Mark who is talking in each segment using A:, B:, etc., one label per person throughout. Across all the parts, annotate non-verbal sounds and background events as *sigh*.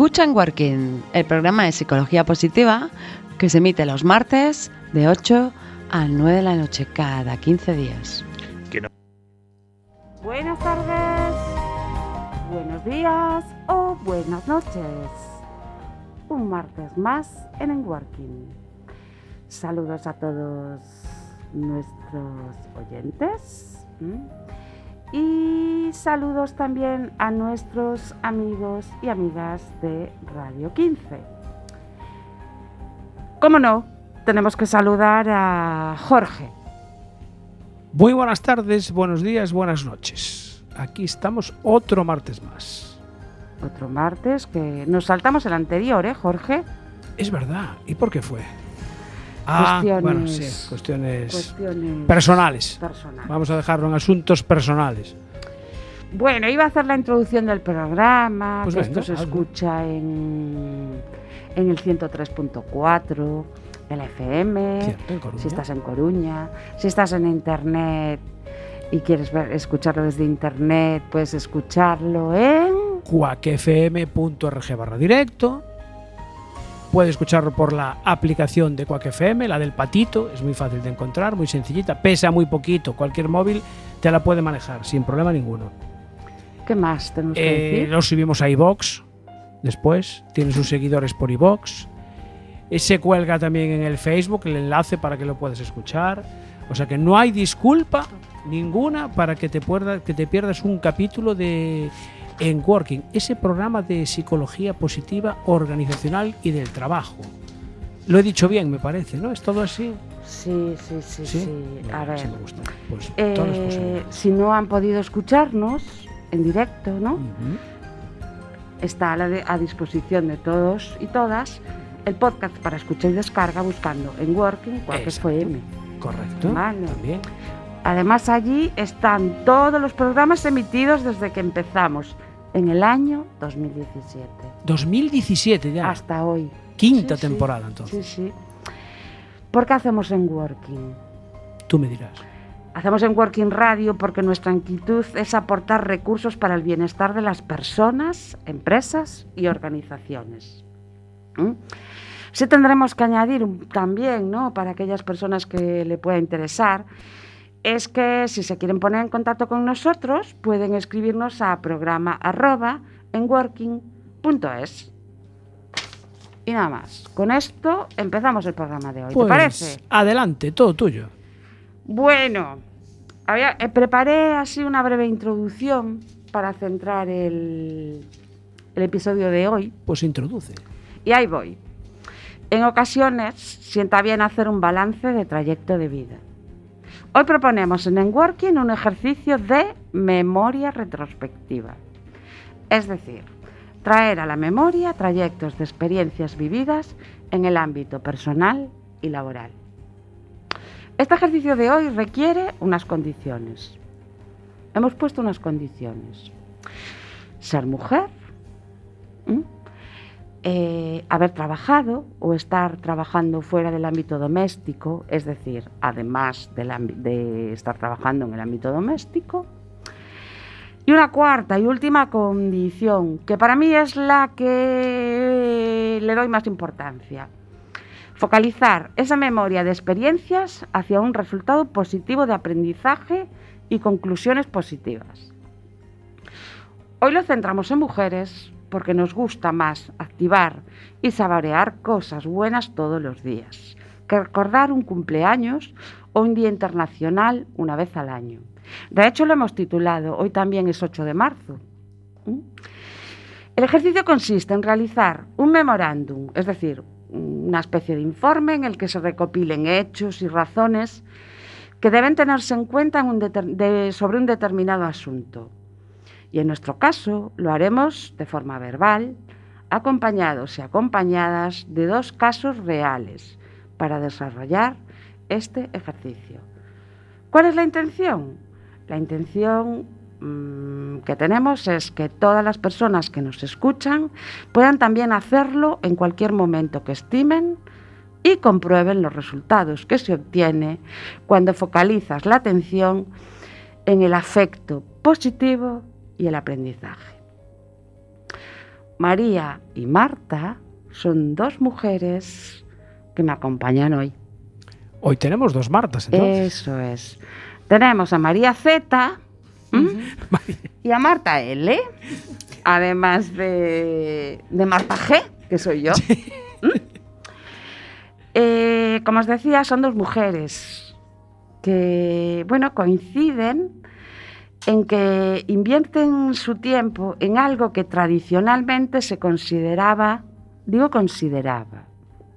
A: Escucha en Working, el programa de psicología positiva que se emite los martes de 8 a 9 de la noche cada 15 días.
B: Buenas tardes, buenos días o buenas noches. Un martes más en En Working. Saludos a todos nuestros oyentes. Y saludos también a nuestros amigos y amigas de Radio 15. ¿Cómo no? Tenemos que saludar a Jorge.
C: Muy buenas tardes, buenos días, buenas noches. Aquí estamos otro martes más.
B: Otro martes que nos saltamos el anterior, ¿eh, Jorge?
C: Es verdad. ¿Y por qué fue? Ah,
B: cuestiones,
C: bueno, sí, cuestiones,
B: cuestiones
C: personales.
B: personales.
C: Vamos a dejarlo en asuntos personales.
B: Bueno, iba a hacer la introducción del programa,
C: Pues
B: que
C: venga,
B: esto se
C: hazlo.
B: escucha en, en el 103.4 de la FM,
C: Cierto,
B: si estás en Coruña, si estás en Internet y quieres ver- escucharlo desde Internet, puedes escucharlo en...
C: cuacfm.org barra directo. Puede escucharlo por la aplicación de Quack FM, la del patito, es muy fácil de encontrar, muy sencillita, pesa muy poquito, cualquier móvil te la puede manejar sin problema ninguno.
B: ¿Qué más tenemos que
C: Eh,
B: decir?
C: lo subimos a iBox después, tiene sus seguidores por iBox. Se cuelga también en el Facebook el enlace para que lo puedas escuchar. O sea que no hay disculpa ninguna para que te, puerda- que te pierdas un capítulo de En Working, ese programa de psicología positiva organizacional y del trabajo. Lo he dicho bien, me parece, ¿no? ¿Es todo así?
B: Sí, sí, sí, sí.
C: Bueno,
B: A
C: sí
B: ver,
C: me gusta. Pues
B: eh,
C: todas las posibilidades.
B: si no han podido escucharnos en directo, ¿no? Está a, la de- a disposición de todos y todas el podcast para escuchar y descarga buscando en Working
C: Exacto.
B: FM.
C: Correcto.
B: Vale.
C: También.
B: Además allí están todos los programas emitidos desde que empezamos en el año 2017
C: 2017 ya.
B: hasta hoy.
C: Quinta
B: Sí, sí.
C: temporada entonces.
B: Sí, sí. ¿Por qué hacemos en Working?
C: Tú me dirás.
B: Hacemos en Working Radio porque nuestra inquietud es aportar recursos para el bienestar de las personas, empresas y organizaciones. ¿Mm? Sí tendremos que añadir también, ¿no? para aquellas personas que le pueda interesar, es que si se quieren poner en contacto con nosotros, pueden escribirnos a programa arroba en working.es. Y nada más. Con esto empezamos el programa de hoy.
C: Pues,
B: ¿Te parece?
C: Adelante, todo tuyo.
B: Bueno, había- eh, preparé así una breve introducción para centrar el, el episodio de hoy
C: Pues introduce.
B: y ahí voy. En ocasiones sienta bien hacer un balance de trayecto de vida. Hoy proponemos en Enworking un ejercicio de memoria retrospectiva. Es decir, traer a la memoria trayectos de experiencias vividas en el ámbito personal y laboral. Este ejercicio de hoy requiere unas condiciones. Hemos puesto unas condiciones. Ser mujer. Eh, haber trabajado o estar trabajando fuera del ámbito doméstico, es decir, además ámbi- de estar trabajando en el ámbito doméstico. Y una cuarta y última condición, que para mí es la que le doy más importancia. Focalizar esa memoria de experiencias hacia un resultado positivo de aprendizaje y conclusiones positivas. Hoy lo centramos en mujeres porque nos gusta más activar y saborear cosas buenas todos los días que recordar un cumpleaños o un día internacional una vez al año. De hecho, lo hemos titulado, hoy también es 8 de marzo. ¿Mm? El ejercicio consiste en realizar un memorándum, es decir, una especie de informe en el que se recopilen hechos y razones que deben tenerse en cuenta sobre un determinado asunto. Y en nuestro caso lo haremos de forma verbal, acompañados y acompañadas de dos casos reales para desarrollar este ejercicio. ¿Cuál es la intención? La intención mm, que tenemos es que todas las personas que nos escuchan puedan también hacerlo en cualquier momento que estimen y comprueben los resultados que se obtiene cuando focalizas la atención en el afecto positivo y el aprendizaje. María y Marta son dos mujeres que me acompañan hoy.
C: Hoy tenemos dos Martas, entonces.
B: Eso es. Tenemos a María Z *laughs* y a Marta L, además de, de Marta G, que soy yo. Eh, como os decía, son dos mujeres que, bueno, coinciden en que invierten su tiempo en algo que tradicionalmente se consideraba, digo consideraba,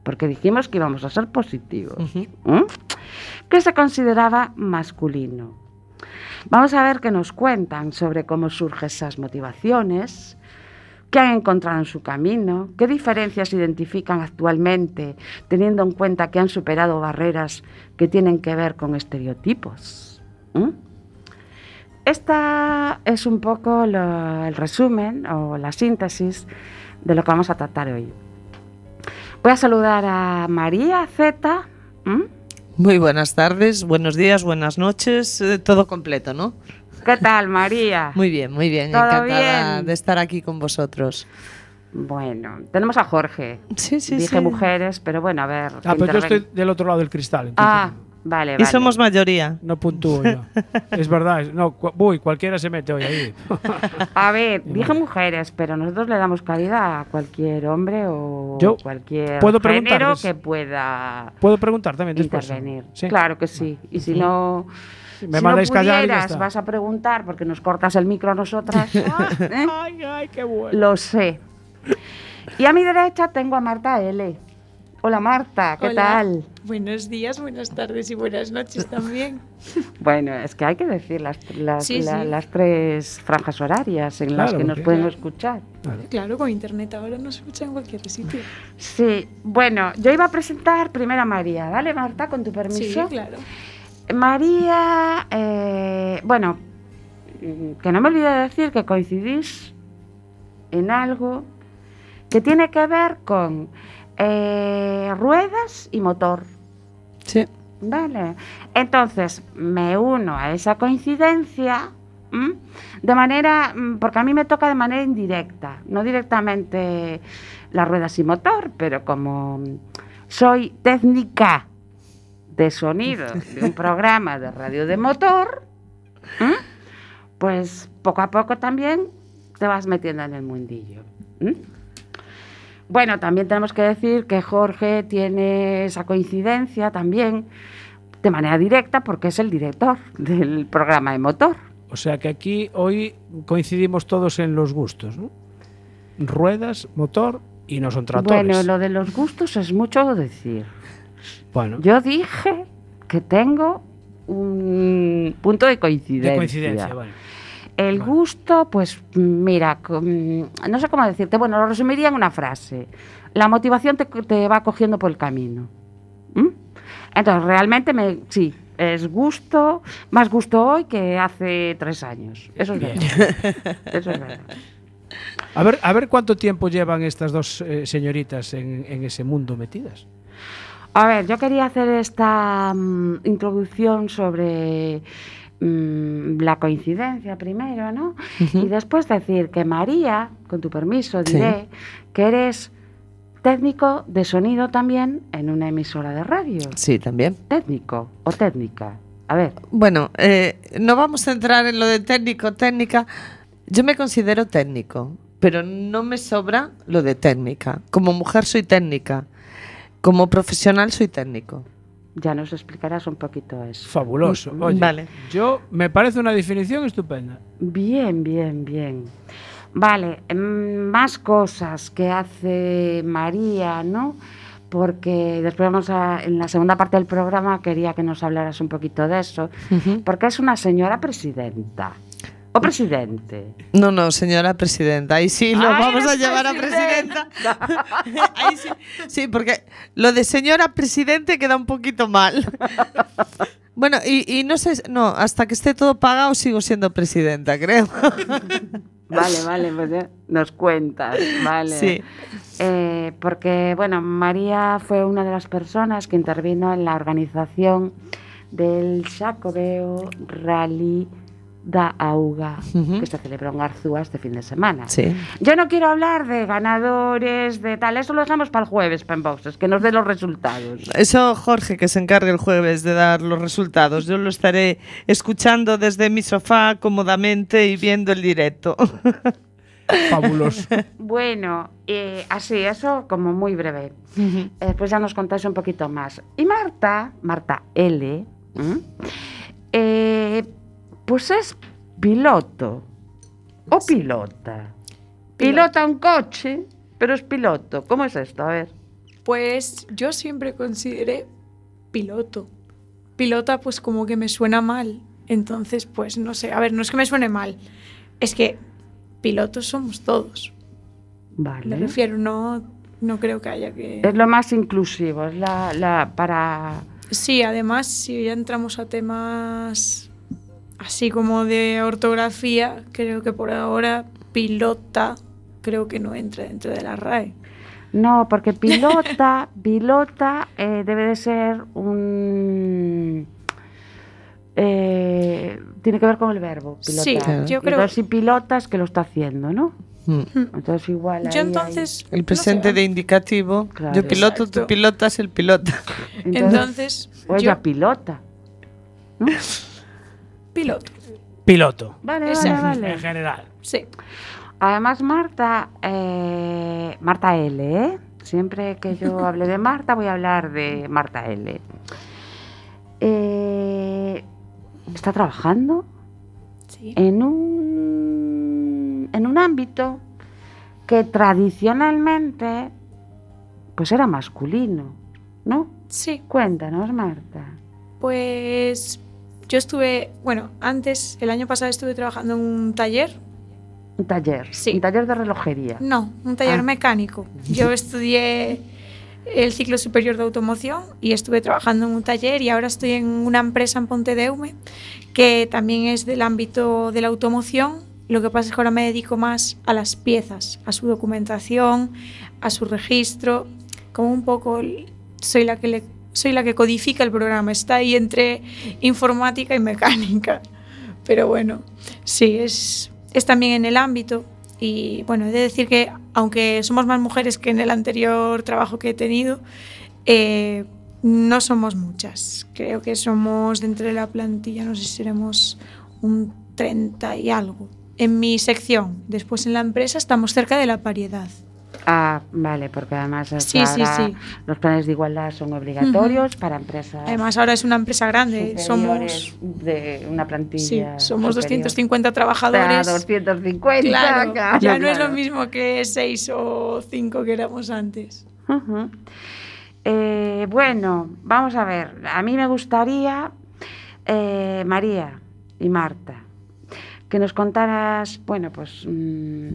B: porque dijimos que íbamos a ser positivos, que se consideraba masculino. Vamos a ver qué nos cuentan sobre cómo surgen esas motivaciones, qué han encontrado en su camino, qué diferencias identifican actualmente, teniendo en cuenta que han superado barreras que tienen que ver con estereotipos. Esta es un poco lo- el resumen o la síntesis de lo que vamos a tratar hoy. Voy a saludar a María Z.
D: Muy buenas tardes, buenos días, buenas noches, eh, todo completo, ¿no?
B: ¿Qué tal, María? *laughs*
D: Muy bien, muy bien,
B: ¿Todo
D: encantada
B: bien?
D: de estar aquí con vosotros.
B: Bueno, tenemos a Jorge.
D: Sí, sí,
B: Dije
D: sí.
B: mujeres, pero bueno, a ver.
C: Ah, pero yo estoy del otro lado del cristal. entonces
B: Ah, vale,
D: Y
B: vale.
D: somos mayoría.
C: No puntúo yo. *laughs* es verdad. No, cu- uy, cualquiera se mete hoy ahí. *laughs*
B: A ver, dije mujeres, pero nosotros le damos cabida a cualquier hombre o
C: Yo
B: cualquier
C: puedo
B: género que pueda
C: ¿Puedo preguntar también después?
B: intervenir.
C: Sí.
B: Claro que sí. Y si no,
C: Me
B: si
C: mandáis
B: no
C: callar y ya
B: pudieras,
C: está.
B: vas a preguntar porque nos cortas el micro a nosotras. *laughs* ¿eh?
C: Ay, ay, qué bueno.
B: Lo sé. Y a mi derecha tengo a Marta L. Hola Marta, ¿qué
E: Hola.
B: tal?
E: Buenos días, buenas tardes y buenas noches también. *laughs*
B: Bueno, es que hay que decir las, las,
E: Sí,
B: la-
E: sí.
B: las tres franjas horarias en las que nos pueden escuchar.
C: Claro.
E: Claro, con internet ahora nos escucha en cualquier sitio.
B: Sí, bueno, yo iba a presentar primero a María, ¿vale, Marta? Con tu
E: Sí,
B: permiso.
E: claro.
B: María, eh, bueno, que no me olvide de decir que coincidís en algo que tiene que ver con eh, ruedas y motor.
D: Sí.
B: Vale. Entonces, me uno a esa coincidencia ¿m? de manera, mm, porque a mí me toca de manera indirecta, no directamente las ruedas y motor, pero como mm, soy técnica de sonido *laughs* de un programa de radio de motor, ¿m? pues poco a poco también te vas metiendo en el mundillo. ¿m? Bueno, también tenemos que decir que Jorge tiene esa coincidencia también de manera directa porque es el director del programa de motor.
C: O sea que aquí hoy coincidimos todos en los gustos, ¿no? Ruedas, motor y no son tractores.
B: Bueno, lo de los gustos es mucho decir.
C: Bueno,
B: Yo dije que tengo un punto de coincidencia.
C: de coincidencia, bueno.
B: El gusto, pues mira, no sé cómo decirte, bueno, lo resumiría en una frase. La motivación te, te va cogiendo por el camino. ¿Mm? Entonces, realmente, me, sí, es gusto, más gusto hoy que hace tres años. Eso es
C: Bien.
B: verdad. *laughs* Eso es verdad.
C: A ver, a ver cuánto tiempo llevan estas dos eh, señoritas en, en ese mundo metidas.
B: A ver, yo quería hacer esta mm, introducción sobre mm, la coincidencia primero, ¿no? Y después decir que María, con tu permiso,
D: Sí.
B: diré que eres técnico de sonido también en una emisora de radio.
D: Sí, también.
B: Técnico o técnica. A ver,
D: Bueno, eh, no vamos a entrar en lo de técnico, técnica. Yo me considero técnico, pero no me sobra lo de técnica. Como mujer soy técnica. Como profesional soy técnico.
B: Ya nos explicarás un poquito eso.
C: Fabuloso. Oye,
D: Vale.
C: yo me parece una definición estupenda.
B: Bien, bien, bien. Vale, mm, más cosas que hace María, ¿no? Porque después vamos a, en la segunda parte del programa quería que nos hablaras un poquito de eso, porque es una señora presidenta o presidente.
D: No, no, señora presidenta. Ahí sí lo
B: Ay,
D: vamos a llevar a presidenta. *laughs* Ahí sí, sí, porque lo de señora presidente queda un poquito mal. *laughs* Bueno, y, y no sé, no, hasta que esté todo pagado sigo siendo presidenta, creo. *laughs*
B: Vale, vale, pues ya nos cuentas, vale.
D: Sí.
B: Eh, porque, bueno, María fue una de las personas que intervino en la organización del Xacobeo Rally da Auga, que se celebró en Arzúa este fin de semana.
D: Sí.
B: Yo no quiero hablar de ganadores, de tal, eso lo dejamos para el jueves, para Boxes, que nos dé los resultados.
D: Eso Jorge que se encargue el jueves de dar los resultados. Yo lo estaré escuchando desde mi sofá cómodamente y viendo el directo. *laughs*
C: Fabuloso.
B: Bueno, eh, así, eso como muy breve. Eh, Después ya nos contáis un poquito más. Y Marta, Marta L, eh, pues es piloto o pilota. Pilota un coche, pero es piloto. ¿Cómo es esto? A ver.
E: Pues yo siempre consideré piloto. Pilota pues como que me suena mal. Entonces, pues no sé, a ver, no es que me suene mal. Es que pilotos somos todos. Me
B: Vale.
E: refiero, no, no creo que haya que...
B: Es lo más inclusivo, es la, la para...
E: Sí, además, si ya entramos a temas así como de ortografía, creo que por ahora pilota creo que no entra dentro de la RAE.
B: No, porque pilota, *laughs* pilota eh, debe de ser un... eh, tiene que ver con el verbo, pilotar.
E: Sí,
D: Claro.
E: yo creo...
B: Entonces, si pilotas, que lo está haciendo, ¿no?
D: Mm.
B: Entonces, igual.
E: Yo
B: ahí
E: entonces...
D: El
E: no
D: presente de indicativo.
B: Claro.
D: Yo piloto, tú
E: Exacto.
D: pilotas el pilota.
E: Entonces,
B: o ella
E: yo
B: pilota. *laughs*
E: piloto.
C: Piloto.
B: Vale, vale.
C: En general.
E: Sí.
B: Además, Marta, eh, Marta L, ¿eh? Siempre que yo *laughs* hable de Marta, voy a hablar de Marta L. Eh, está trabajando
E: Sí.
B: en un, en un ámbito que tradicionalmente pues era masculino, ¿no?
E: Sí,
B: Cuéntanos, Marta.
E: pues yo estuve, bueno, antes, el año pasado estuve trabajando en un taller.
B: Un taller,
E: Sí.
B: un taller de relojería.
E: No, un taller
B: Ah.
E: mecánico. Yo estudié el ciclo superior de automoción y estuve trabajando en un taller y ahora estoy en una empresa en Pontedeume que también es del ámbito de la automoción. Lo que pasa es que ahora me dedico más a las piezas, a su documentación, a su registro, como un poco soy la que le soy la que codifica el programa, está ahí entre informática y mecánica. Pero bueno, sí, es, también en el ámbito. Y bueno, he de decir que aunque somos más mujeres que en el anterior trabajo que he tenido, eh, no somos muchas. Creo que somos dentro de la plantilla, no sé si seremos un 30 y algo. En mi sección, después en la empresa estamos cerca de la paridad.
B: Ah, vale, porque además
E: Sí, sí,
B: ahora
E: sí.
B: los planes de igualdad son obligatorios para empresas
E: Además ahora es una empresa grande, somos
B: de una
E: sí,
B: plantilla
E: somos
B: superior.
E: 250
B: Ah,
E: trabajadores.
B: 250,
E: Claro,
B: claro,
E: ya no es lo mismo que 6 o 5 que éramos antes.
B: Eh, bueno, vamos a ver. A mí me gustaría, eh, María y Marta, que nos contaras, bueno, pues, mm,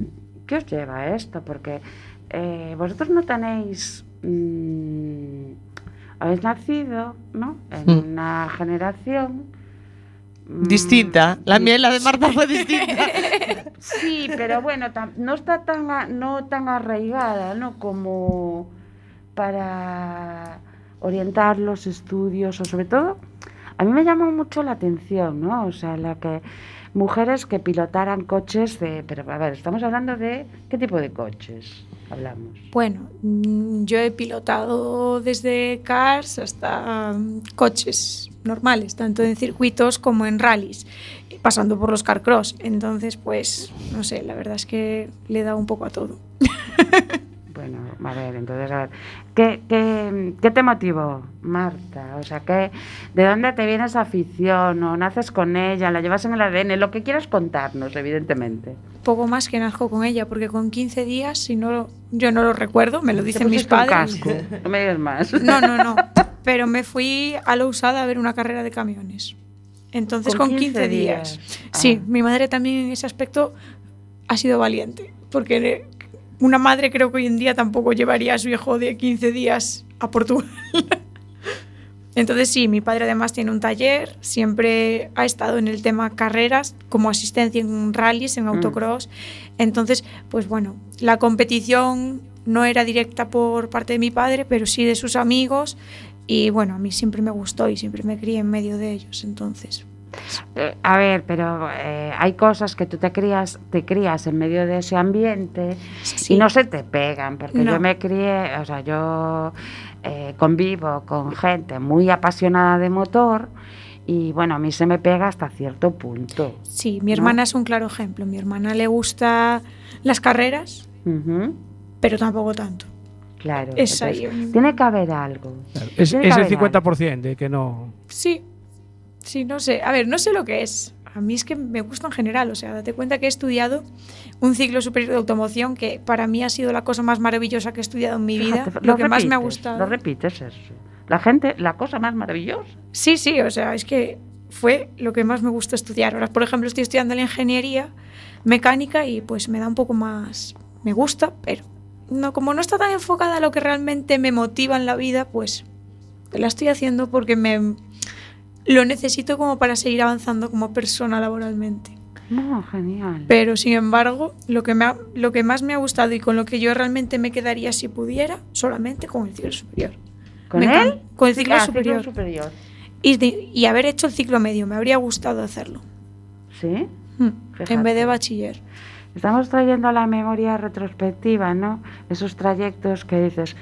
B: ¿qué os lleva esto? Porque eh, vosotros no tenéis, mm, habéis nacido, ¿no? En
D: Mm.
B: una generación mm,
D: Distinta. La mía y la de Marta fue distinta. *laughs*
B: Sí, pero bueno, no está tan a- no tan arraigada, ¿no? Como para orientar los estudios o sobre todo a mí me llamó mucho la atención, ¿no? O sea, la que mujeres que pilotaran coches de, pero a ver, estamos hablando de qué tipo de coches hablamos.
E: Bueno, mm, yo he pilotado desde cars hasta mm, coches normales, tanto en circuitos como en rallies, pasando por los car cross. Entonces, pues, no sé, la verdad es que le he dado un poco a todo. *laughs*
B: Bueno, a ver, entonces, a ver, ¿qué, qué, qué te motivó, Marta? O sea, ¿qué, ¿de dónde te viene esa afición? ¿O naces con ella? ¿La llevas en el ADN? Lo que quieras contarnos, evidentemente.
E: Poco más que nazco con ella, porque con 15 días, si no, yo no lo recuerdo, me lo dicen mis padres.
B: casco, no me digas más.
E: No, no, no. Pero me fui a la usada a ver una carrera de camiones. Entonces,
B: Con
E: con
B: 15
E: 15, días.
B: días.
E: Sí,
B: Ah.
E: mi madre también en ese aspecto ha sido valiente. Porque una madre creo que hoy en día tampoco llevaría a su hijo de 15 días a Portugal. *laughs* Entonces sí, mi padre además tiene un taller, siempre ha estado en el tema carreras, como asistencia en rallies, en autocross. Entonces, pues bueno, la competición no era directa por parte de mi padre, pero sí de sus amigos. Y bueno, a mí siempre me gustó y siempre me crié en medio de ellos. Entonces,
B: a ver, pero eh, hay cosas que tú te crías, te crías en medio de ese ambiente
E: Sí.
B: y no se te pegan, porque
E: No.
B: yo me crié, o sea, yo eh, convivo con gente muy apasionada de motor y bueno, a mí se me pega hasta cierto punto.
E: Sí, mi
B: ¿no?
E: hermana es un claro ejemplo. Mi hermana le gusta las carreras,
B: Ujú,
E: pero tampoco tanto.
B: Claro.
E: Es
B: entonces, Tiene que haber algo.
C: Claro, Es,
B: que
C: es el
B: haber algo.
C: 50% de que no.
E: Sí, sí, no sé. A ver, no sé lo que es. A mí es que me gusta en general. O sea, date cuenta que he estudiado un ciclo superior de automoción que para mí ha sido la cosa más maravillosa que he estudiado en mi vida. Lo que más me ha gustado.
B: Lo repites eso. La gente, la cosa más maravillosa.
E: Sí, sí, o sea, es que fue lo que más me gusta estudiar. Ahora, por ejemplo, estoy estudiando la ingeniería mecánica y pues me da un poco más, me gusta, pero no, como no está tan enfocada a lo que realmente me motiva en la vida, pues la estoy haciendo porque me lo necesito como para seguir avanzando como persona laboralmente.
B: No, genial.
E: Pero sin embargo, lo que, me ha- lo que más me ha gustado y con lo que yo realmente me quedaría si pudiera, solamente con el ciclo superior.
B: ¿Con
E: Me
B: él?
E: Con el ciclo
B: Ah,
E: superior.
B: superior.
E: Y, de- y haber hecho el ciclo medio, me habría gustado hacerlo.
B: Sí.
E: Mm. En vez de bachiller.
B: Estamos trayendo a la memoria retrospectiva, ¿no? Esos trayectos que dices,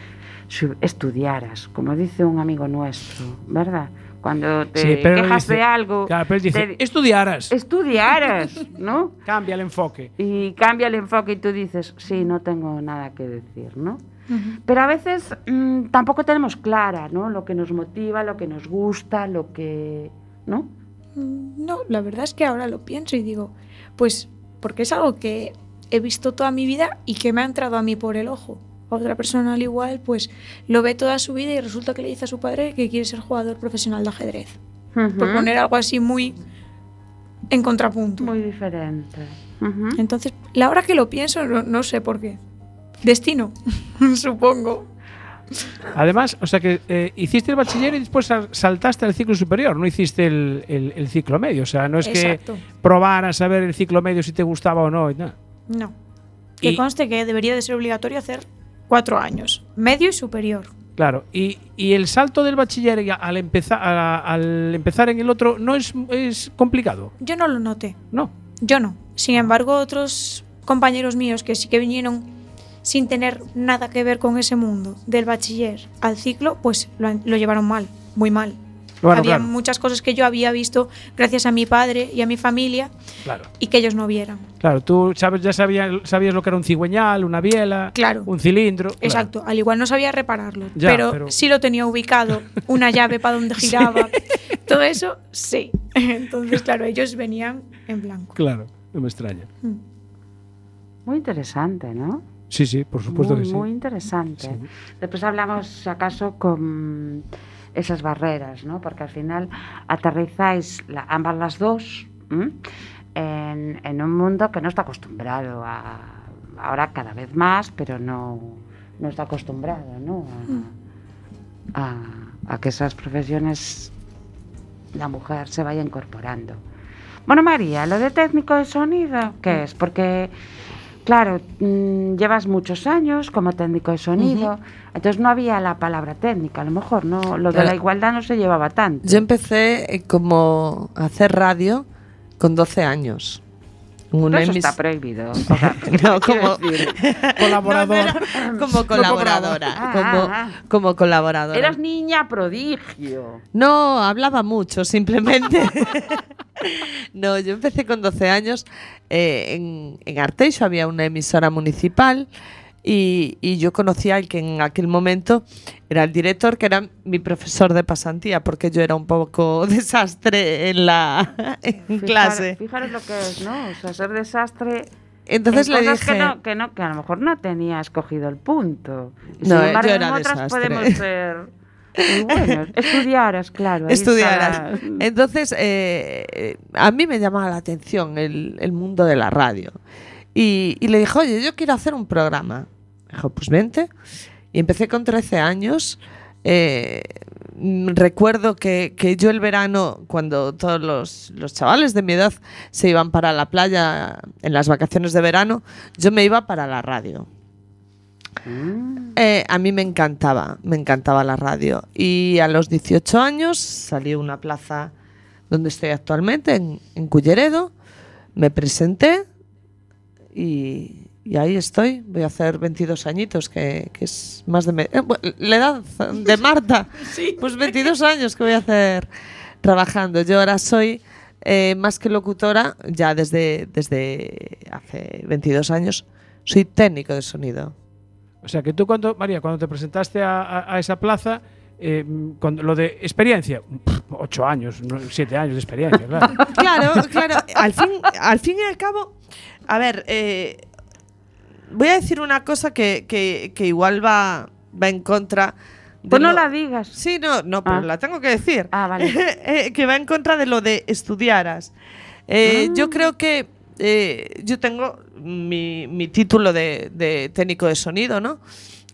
B: si estudiaras, como dice un amigo nuestro, ¿verdad? Cuando te
C: Sí, pero él
B: quejas
C: dice-
B: de algo,
C: Claro, pero él dice,
B: te-
C: estudiaras.
B: estudiaras, ¿no? *laughs*
C: Cambia el enfoque.
B: Y cambia el enfoque y tú dices, sí, no tengo nada que decir, ¿no?
E: Ujú.
B: Pero a veces mm, tampoco tenemos clara, ¿no? Lo que nos motiva, lo que nos gusta, lo que... ¿No?
E: No, la verdad es que ahora lo pienso y digo, pues porque es algo que he visto toda mi vida y que me ha entrado a mí por el ojo. Otra persona al igual, pues lo ve toda su vida y resulta que le dice a su padre que quiere ser jugador profesional de ajedrez. Por
B: Ujú.
E: poner algo así muy en contrapunto.
B: Muy diferente. Ujú.
E: Entonces, la hora que lo pienso, no, no sé por qué. Destino, *laughs* supongo.
C: Además, o sea que eh, hiciste el bachiller y después sal- saltaste al ciclo superior, no hiciste el, el- el ciclo medio. O sea, no es
E: Exacto.
C: que probaras a ver el ciclo medio si te gustaba o no. y nada.
E: No. Que
C: Y-
E: conste que debería de ser obligatorio hacer cuatro años, medio y superior.
C: Claro, y, y el salto del bachiller al, empezar, a- al empezar en el otro no es, es complicado,
E: Yo no lo noté.
C: ¿no?
E: Yo no. Sin embargo, otros compañeros míos que sí que vinieron sin tener nada que ver con ese mundo del bachiller al ciclo, pues lo, lo llevaron mal, muy mal.
C: Bueno,
E: había
C: claro,
E: muchas cosas que yo había visto gracias a mi padre y a mi familia
C: claro.
E: y que ellos no vieran.
C: Claro, tú sabes, ya sabías, sabías lo que era un cigüeñal, una biela,
E: Claro.
C: un cilindro. claro.
E: Exacto, al igual no sabía repararlo,
C: Ya,
E: pero,
C: pero-
E: sí lo tenía ubicado, *laughs* una llave para donde giraba, todo eso sí. *laughs* Entonces, claro, ellos venían en blanco.
C: Claro, no me extraña.
E: Mm.
B: Muy interesante, ¿no?
C: Sí, sí, por supuesto
B: muy,
C: que sí.
B: muy interesante.
C: Sí.
B: Después hablamos, acaso, con esas barreras, ¿no? Porque al final aterrizáis la- ambas las dos en, en un mundo que no está acostumbrado a, ahora cada vez más, pero no, no está acostumbrado, ¿no? A, a- a que esas profesiones la mujer se vaya incorporando. Bueno, María, lo de técnico de sonido, ¿qué es? Porque, claro, mm, llevas muchos años como técnico de sonido, entonces no había la palabra técnica, a lo mejor no, lo de la igualdad no se llevaba tanto.
D: Yo empecé eh, como a hacer radio con 12 años. Una
B: Eso está prohibido. *laughs* O sea, *laughs* *laughs*
D: No, como-
B: decir,
C: Colaborador.
D: No, como colaboradora.
B: Ah,
D: como,
B: ah.
D: como colaboradora.
B: eras niña prodigio.
D: No, hablaba mucho, simplemente. no, yo empecé con 12 años. eh, en, en Arteixo había una emisora municipal y, y yo conocía al que en aquel momento era el director, que era mi profesor de pasantía, porque yo era un poco *laughs* desastre en la *laughs* en
B: Fijar-
D: clase.
B: Fijaros lo que es, ¿no? O sea, ser desastre.
D: Entonces
B: en
D: le dije...
B: Que no, que, no, que a lo mejor no tenía escogido el punto. Y
D: No,
B: sin embargo,
D: yo era
B: otras
D: desastre.
B: podemos *laughs* ser muy buenos. Estudiaras, claro. está
D: estudiaras. Entonces, eh, eh, a mí me llamaba la atención el, el mundo de la radio. Y, y le dije, oye, yo quiero hacer un programa. Dijo, pues vente. Y empecé con 13 años. Eh, recuerdo que, que yo el verano, cuando todos los, los chavales de mi edad se iban para la playa en las vacaciones de verano, yo me iba para la radio.
B: Mm.
D: Eh, a mí me encantaba, me encantaba la radio. Y a los 18 años salí a una plaza donde estoy actualmente, en, en Culleredo. Me presenté y, y ahí estoy. Voy a hacer 22 añitos, que, que es más de... eh, la edad de *laughs* Marta. Pues 22 años que voy a hacer trabajando. Yo ahora soy eh, más que locutora, ya desde, desde hace 22 años, soy técnico de sonido.
C: O sea, que tú cuando, María, cuando te presentaste a, a- a esa plaza, eh, cuando, lo de experiencia, ocho años, siete años de experiencia, claro. *laughs*
D: Claro, claro. Al fin, al fin y al cabo, a ver, eh, voy a decir una cosa que, que- que igual va, va en contra.
B: Pues no
D: lo-
B: la digas.
D: Sí, no, no, pero
B: Ah.
D: la tengo que decir.
B: Ah, vale. *laughs*
D: Eh, que va en contra de lo de estudiaras. Eh,
B: Ah.
D: Yo creo que eh, yo tengo mi, mi título de, de técnico de sonido, ¿no?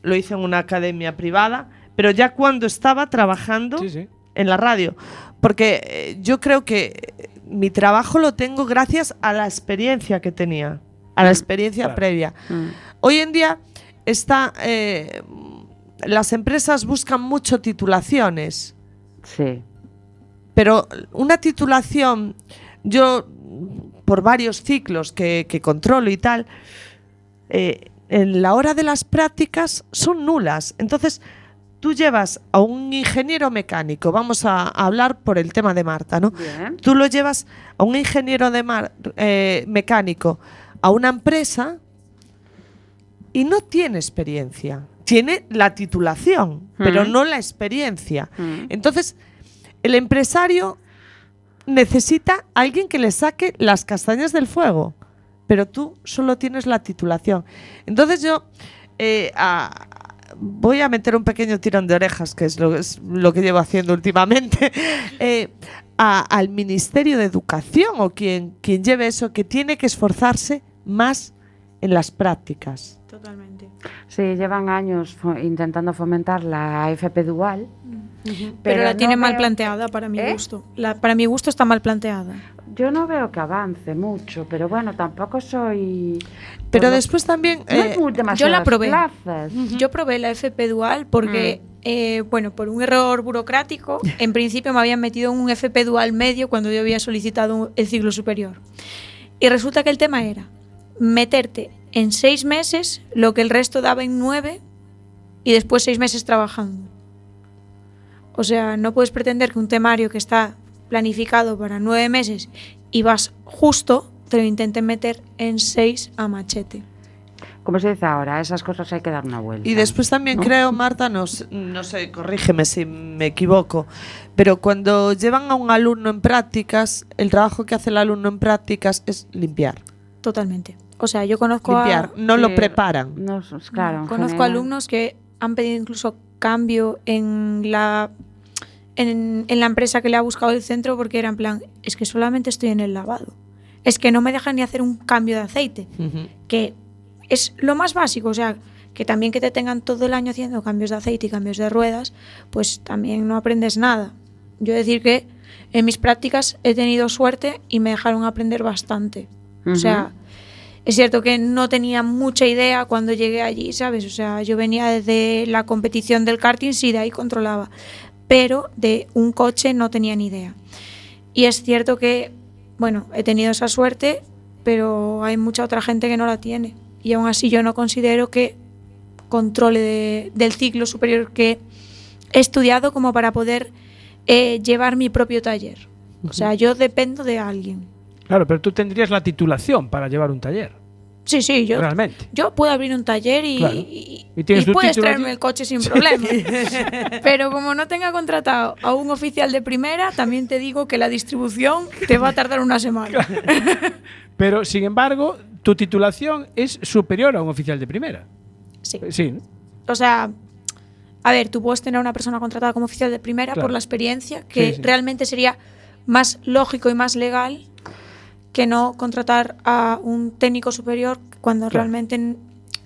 D: Lo hice en una academia privada, pero ya cuando estaba trabajando
C: Sí, sí.
D: en la radio. Porque eh, yo creo que mi trabajo lo tengo gracias a la experiencia que tenía, a la experiencia
C: Claro.
D: previa.
B: Mm.
D: Hoy en día está, eh, las empresas buscan mucho titulaciones,
B: Sí.
D: pero una titulación, yo por varios ciclos que, que controlo y tal, eh, en la hora de las prácticas son nulas. Entonces, tú llevas a un ingeniero mecánico, vamos a, a hablar por el tema de Marta, ¿no?
B: Bien.
D: Tú lo llevas a un ingeniero de mar- eh, mecánico a una empresa y no tiene experiencia. Tiene la titulación, pero
B: Mm.
D: no la experiencia.
B: Mm.
D: Entonces, el empresario necesita a alguien que le saque las castañas del fuego, pero tú solo tienes la titulación. Entonces yo eh, a- voy a meter un pequeño tirón de orejas, que es lo, es lo que llevo haciendo últimamente, *laughs* eh, a- al Ministerio de Educación o quien, quien lleve eso, que tiene que esforzarse más en las prácticas.
E: Totalmente.
B: Sí, llevan años fo- intentando fomentar la FP dual.
E: Pero, la
B: no
E: tiene mal planteada para mi
B: ¿Eh?
E: gusto. La, para mi gusto está mal planteada.
B: Yo no veo que avance mucho, pero bueno, tampoco soy.
D: Pero después también...
B: No hay
D: eh,
B: mu- demasiadas
E: probé.
B: plazas.
E: Yo probé la FP dual porque,
B: Mm.
E: eh, bueno, por un error burocrático, en *laughs* principio me habían metido en un FP dual medio cuando yo había solicitado un- el ciclo superior. Y resulta que el tema era meterte en seis meses lo que el resto daba en nueve y después seis meses trabajando. O sea, no puedes pretender que un temario que está planificado para nueve meses y vas justo, te lo intenten meter en seis a machete.
B: Como se dice ahora, esas cosas hay que dar una vuelta.
D: Y después también
B: ¿no?
D: creo, Marta, no, no sé, corrígeme si me equivoco, pero cuando llevan a un alumno en prácticas, el trabajo que hace el alumno en prácticas es limpiar.
E: Totalmente. O sea, yo conozco a-
D: Limpiar, no lo preparan.
B: No, claro,
E: Conozco
B: general.
E: alumnos que han pedido incluso cambio en la en, en la empresa que le ha buscado el centro porque era en plan, es que solamente estoy en el lavado. Es que no me dejan ni hacer un cambio de aceite, que es lo más básico, o sea, que también que te tengan todo el año haciendo cambios de aceite y cambios de ruedas, pues también no aprendes nada. Yo decir que en mis prácticas he tenido suerte y me dejaron aprender bastante. O sea, es cierto que no tenía mucha idea cuando llegué allí, ¿sabes? O sea, yo venía desde la competición del karting, sí, de ahí controlaba. Pero de un coche no tenía ni idea. Y es cierto que, bueno, he tenido esa suerte, pero hay mucha otra gente que no la tiene. Y aún así yo no considero que controle de- del ciclo superior que he estudiado como para poder eh, llevar mi propio taller. O sea, yo dependo de alguien.
C: Claro, pero tú tendrías la titulación para llevar un taller,
E: Sí, sí, yo,
C: realmente.
E: yo puedo abrir un taller y,
C: Claro.
E: y-
C: ¿Y tienes
E: y
C: tu
E: puedes traerme
C: allí?
E: el coche sin problema. *laughs* Pero como no tenga contratado a un oficial de primera, también te digo que la distribución te va a tardar una semana. *laughs*
C: Pero, sin embargo, tu titulación es superior a un oficial de primera.
E: Sí.
C: Sí, ¿no?
E: O sea, a ver, tú puedes tener a una persona contratada como oficial de primera
C: Claro.
E: por la experiencia, que
C: Sí, sí.
E: realmente sería más lógico y más legal que no contratar a un técnico superior cuando
C: Claro.
E: realmente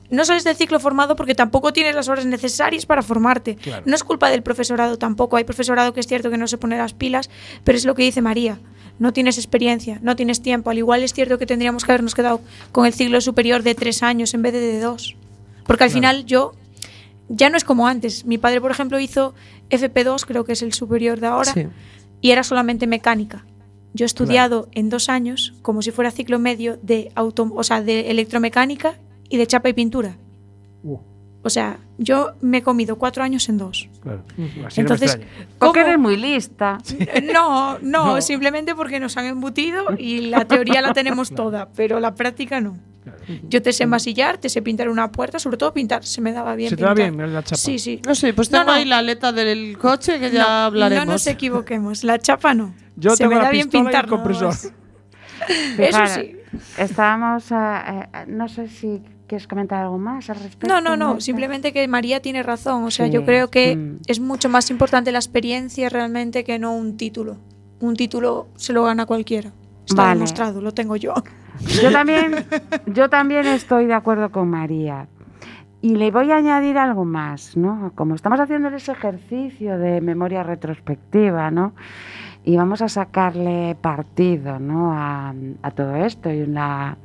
E: no sales del ciclo formado porque tampoco tienes las horas necesarias para formarte.
C: Claro.
E: No es culpa del profesorado tampoco. Hay profesorado que es cierto que no se pone las pilas, pero es lo que dice María. No tienes experiencia, no tienes tiempo. Al igual es cierto que tendríamos que habernos quedado con el ciclo superior de tres años en vez de de dos. Porque al
C: Claro.
E: final yo ya no es como antes. Mi padre, por ejemplo, hizo FP2, creo que es el superior de ahora,
D: Sí.
E: y era solamente mecánica. Yo he estudiado en dos años, como si fuera ciclo medio, de, auto, o sea, de electromecánica y de chapa y pintura.
C: Uh,
E: O sea, yo me he comido cuatro años en dos.
C: claro. Así
E: Entonces,
C: no
B: eres muy lista. *laughs*
E: No, no,
C: No.
E: simplemente porque nos han embutido y la teoría la tenemos *laughs* toda, pero la práctica no. Yo te sé masillar, te sé pintar una puerta, sobre todo pintar, se me daba bien
C: ¿Se te da bien la chapa?
E: Sí, sí.
D: No sé, pues
E: No,
D: tengo
E: no.
D: ahí la aleta del coche que ya
E: no,
D: hablaremos.
E: No nos equivoquemos, la chapa no.
C: Yo
E: se
C: tengo
E: me
C: la
E: da bien
C: pistola y el compresor. *laughs*
E: Eso sí.
B: Estábamos, a- a- no sé si quieres comentar algo más al respecto.
E: No, no, no,
B: Marta?
E: simplemente que María tiene razón. O sea,
B: Sí,
E: yo creo que
B: mm.
E: es mucho más importante la experiencia realmente que no un título. Un título se lo gana cualquiera. Está
B: Vale.
E: demostrado, lo tengo yo.
B: Yo también, yo también estoy de acuerdo con María. Y le voy a añadir algo más, ¿no? Como estamos haciendo ese ejercicio de memoria retrospectiva, ¿no? Y vamos a sacarle partido, ¿no? A, a todo esto y, la,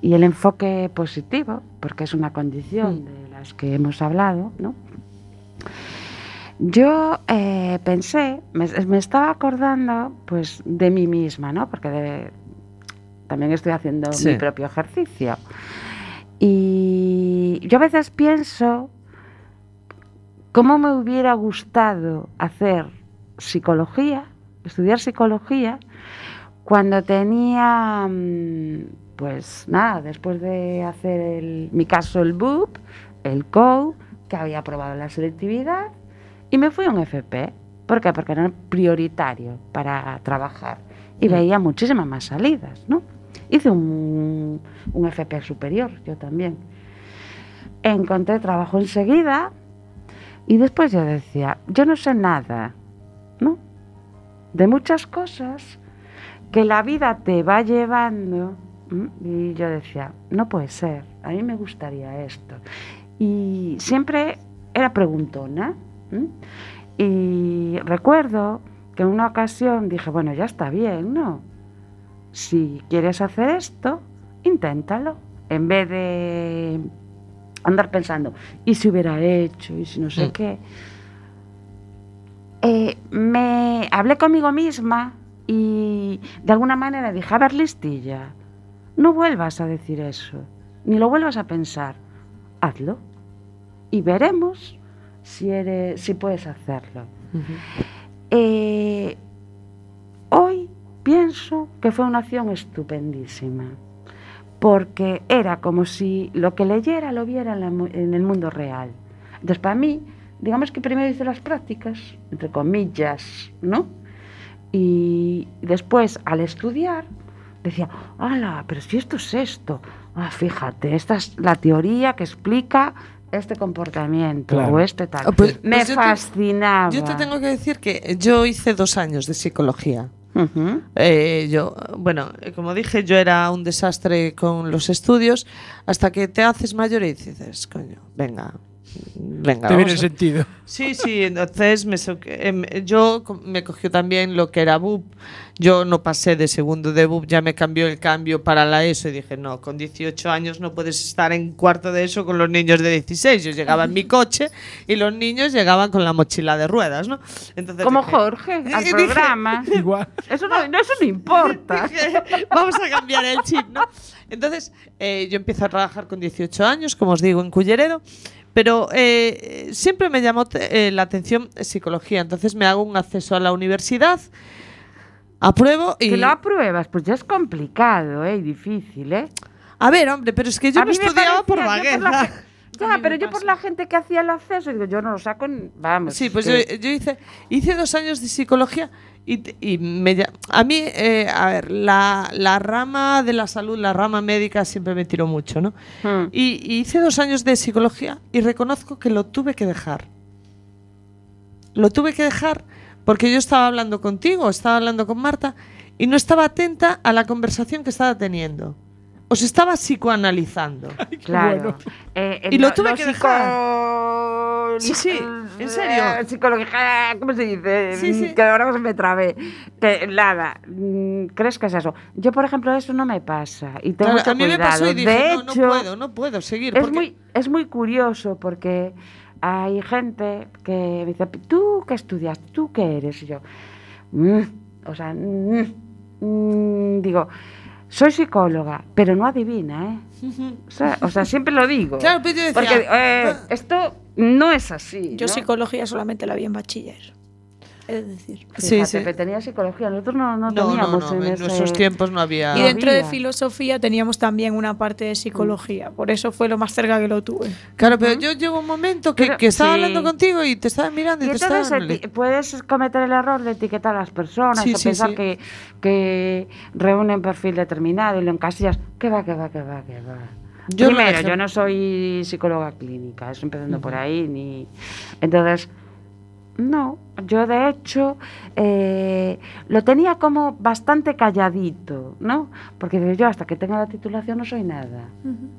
B: y el enfoque positivo, porque es una condición de las que hemos hablado, ¿no? Yo eh, pensé, me, me estaba acordando, pues, de mí misma, ¿no? Porque de- también estoy haciendo
D: Sí.
B: mi propio ejercicio. Y yo a veces pienso cómo me hubiera gustado hacer psicología, estudiar psicología, cuando tenía, mm, pues nada, después de hacer el- mi caso el BUP, el COU, que había aprobado la selectividad, y me fui a un FP. ¿Por qué? Porque era prioritario para trabajar y veía muchísimas más salidas, ¿no? Hice un, un FP superior, yo también. Encontré trabajo enseguida y después yo decía, yo no sé nada, ¿no? De muchas cosas que la vida te va llevando. Y yo decía, no puede ser, a mí me gustaría esto. Y siempre era preguntona. Y recuerdo que en una ocasión dije, bueno, ya está bien, ¿no? Si quieres hacer esto, inténtalo. En vez de andar pensando, ¿y si hubiera hecho? ¿Y si no sé
D: Mm.
B: qué? Eh, me hablé conmigo misma y de alguna manera dije, a ver, listilla, no vuelvas a decir eso, ni lo vuelvas a pensar, hazlo y veremos si, eres, si puedes hacerlo. Eh, hoy pienso que fue una acción estupendísima, porque era como si lo que leyera lo viera en, la en el mundo real. Entonces, para mí, digamos que primero hice las prácticas, entre comillas, ¿no? Y después, al estudiar, decía, ¡hala! Pero si esto es esto. Ah, fíjate, esta es la teoría que explica este comportamiento
C: Claro.
B: o este tal.
D: Ah, pues-
B: Me
D: pues yo te-
B: fascinaba.
D: Yo te tengo que decir que yo hice dos años de psicología.
B: Ujú.
D: Eh, yo, bueno, eh, como dije, yo era un desastre con los estudios hasta que te haces mayor y dices, coño, venga, venga.
C: Te viene
D: a-
C: el sentido.
D: Sí, sí, entonces me so- em, yo me cogió también lo que era BUP. Yo no pasé de segundo de BUP, ya me cambió el cambio para la ESO y dije, no, con 18 años no puedes estar en cuarto de ESO con los niños de 16. Yo llegaba en mi *laughs* coche y los niños llegaban con la mochila de ruedas, ¿no? Entonces
B: Como
D: dije-
B: Jorge, *laughs* al
D: Dije-
B: programa. *laughs*
C: Igual.
B: Eso no, no, eso no importa.
D: Dije, Vamos a cambiar el chip, ¿no? Entonces, eh, yo empiezo a trabajar con 18 años, como os digo, en Culleredo, pero eh, siempre me llamó eh, la atención psicología. Entonces me hago un acceso a la universidad, apruebo y...
B: Que lo apruebas, pues ya es complicado, ¿eh? Y difícil, ¿eh?
D: A ver, hombre, pero es que yo
B: A
D: no estudiaba por
B: yo por la
D: vagueza. *laughs*
B: Ya, pero yo por la gente que hacía el acceso, digo, yo no lo saco, vamos.
D: Sí, pues yo, yo hice, hice dos años de psicología y, me, a mí, eh, a ver, la, la rama de la salud, la rama médica siempre me tiró mucho, ¿no?
B: Hmm.
D: Y, y hice dos años de psicología y reconozco que lo tuve que dejar. Lo tuve que dejar porque yo estaba hablando contigo, estaba hablando con Marta y no estaba atenta a la conversación que estaba teniendo. Os estaba psicoanalizando. *laughs*
B: Claro. Eh,
D: Y lo tuve que
B: psico-
D: Sí, sí, en serio.
B: Eh, Psicología, ¿cómo se dice?
D: Sí, sí.
B: Que ahora se me trabé. Que nada, mm, ¿crees que es eso? Yo, por ejemplo, eso no me pasa. Y tengo
D: Claro,
B: mucho
D: a mí me pasó y dije,
B: de
D: no, no
B: hecho,
D: puedo, no puedo seguir.
B: es
D: porque-
B: muy, es muy curioso porque hay gente que me dice, ¿tú qué estudias? ¿Tú qué eres? Y yo, "Mm", o sea, "Mm", mm, digo, soy psicóloga, pero no adivina, ¿eh? O sea, o sea, siempre lo digo.
D: Claro, pero yo decía,
B: Porque eh, esto no es así.
E: Yo
B: ¿no?
E: psicología solamente la vi en bachiller. Es decir.
D: Sí,
B: Fíjate,
D: sí.
B: pero tenía psicología, nosotros no, no,
D: No, no,
B: teníamos
D: no,
B: en,
D: en
B: ese-
D: nuestros tiempos no había.
E: Y dentro de filosofía teníamos también una parte de psicología. Por eso fue lo más cerca que lo tuve.
D: Claro, pero yo llego un momento que,
B: Pero-
D: que estaba
B: sí.
D: hablando contigo y te estaba mirando y,
B: Y
D: te estaba
B: puedes cometer el error de etiquetar a las personas
D: Sí,
B: o
D: sí,
B: pensar
D: sí.
B: Que, que reúnen perfil determinado y lo encasillas. Que va, que va, que va, que va.
D: Yo
B: Primero, yo no soy psicóloga clínica, eso empezando por ahí. ni Entonces, no, yo de hecho eh, lo tenía como bastante calladito, ¿no? Porque yo hasta que tenga la titulación no soy nada,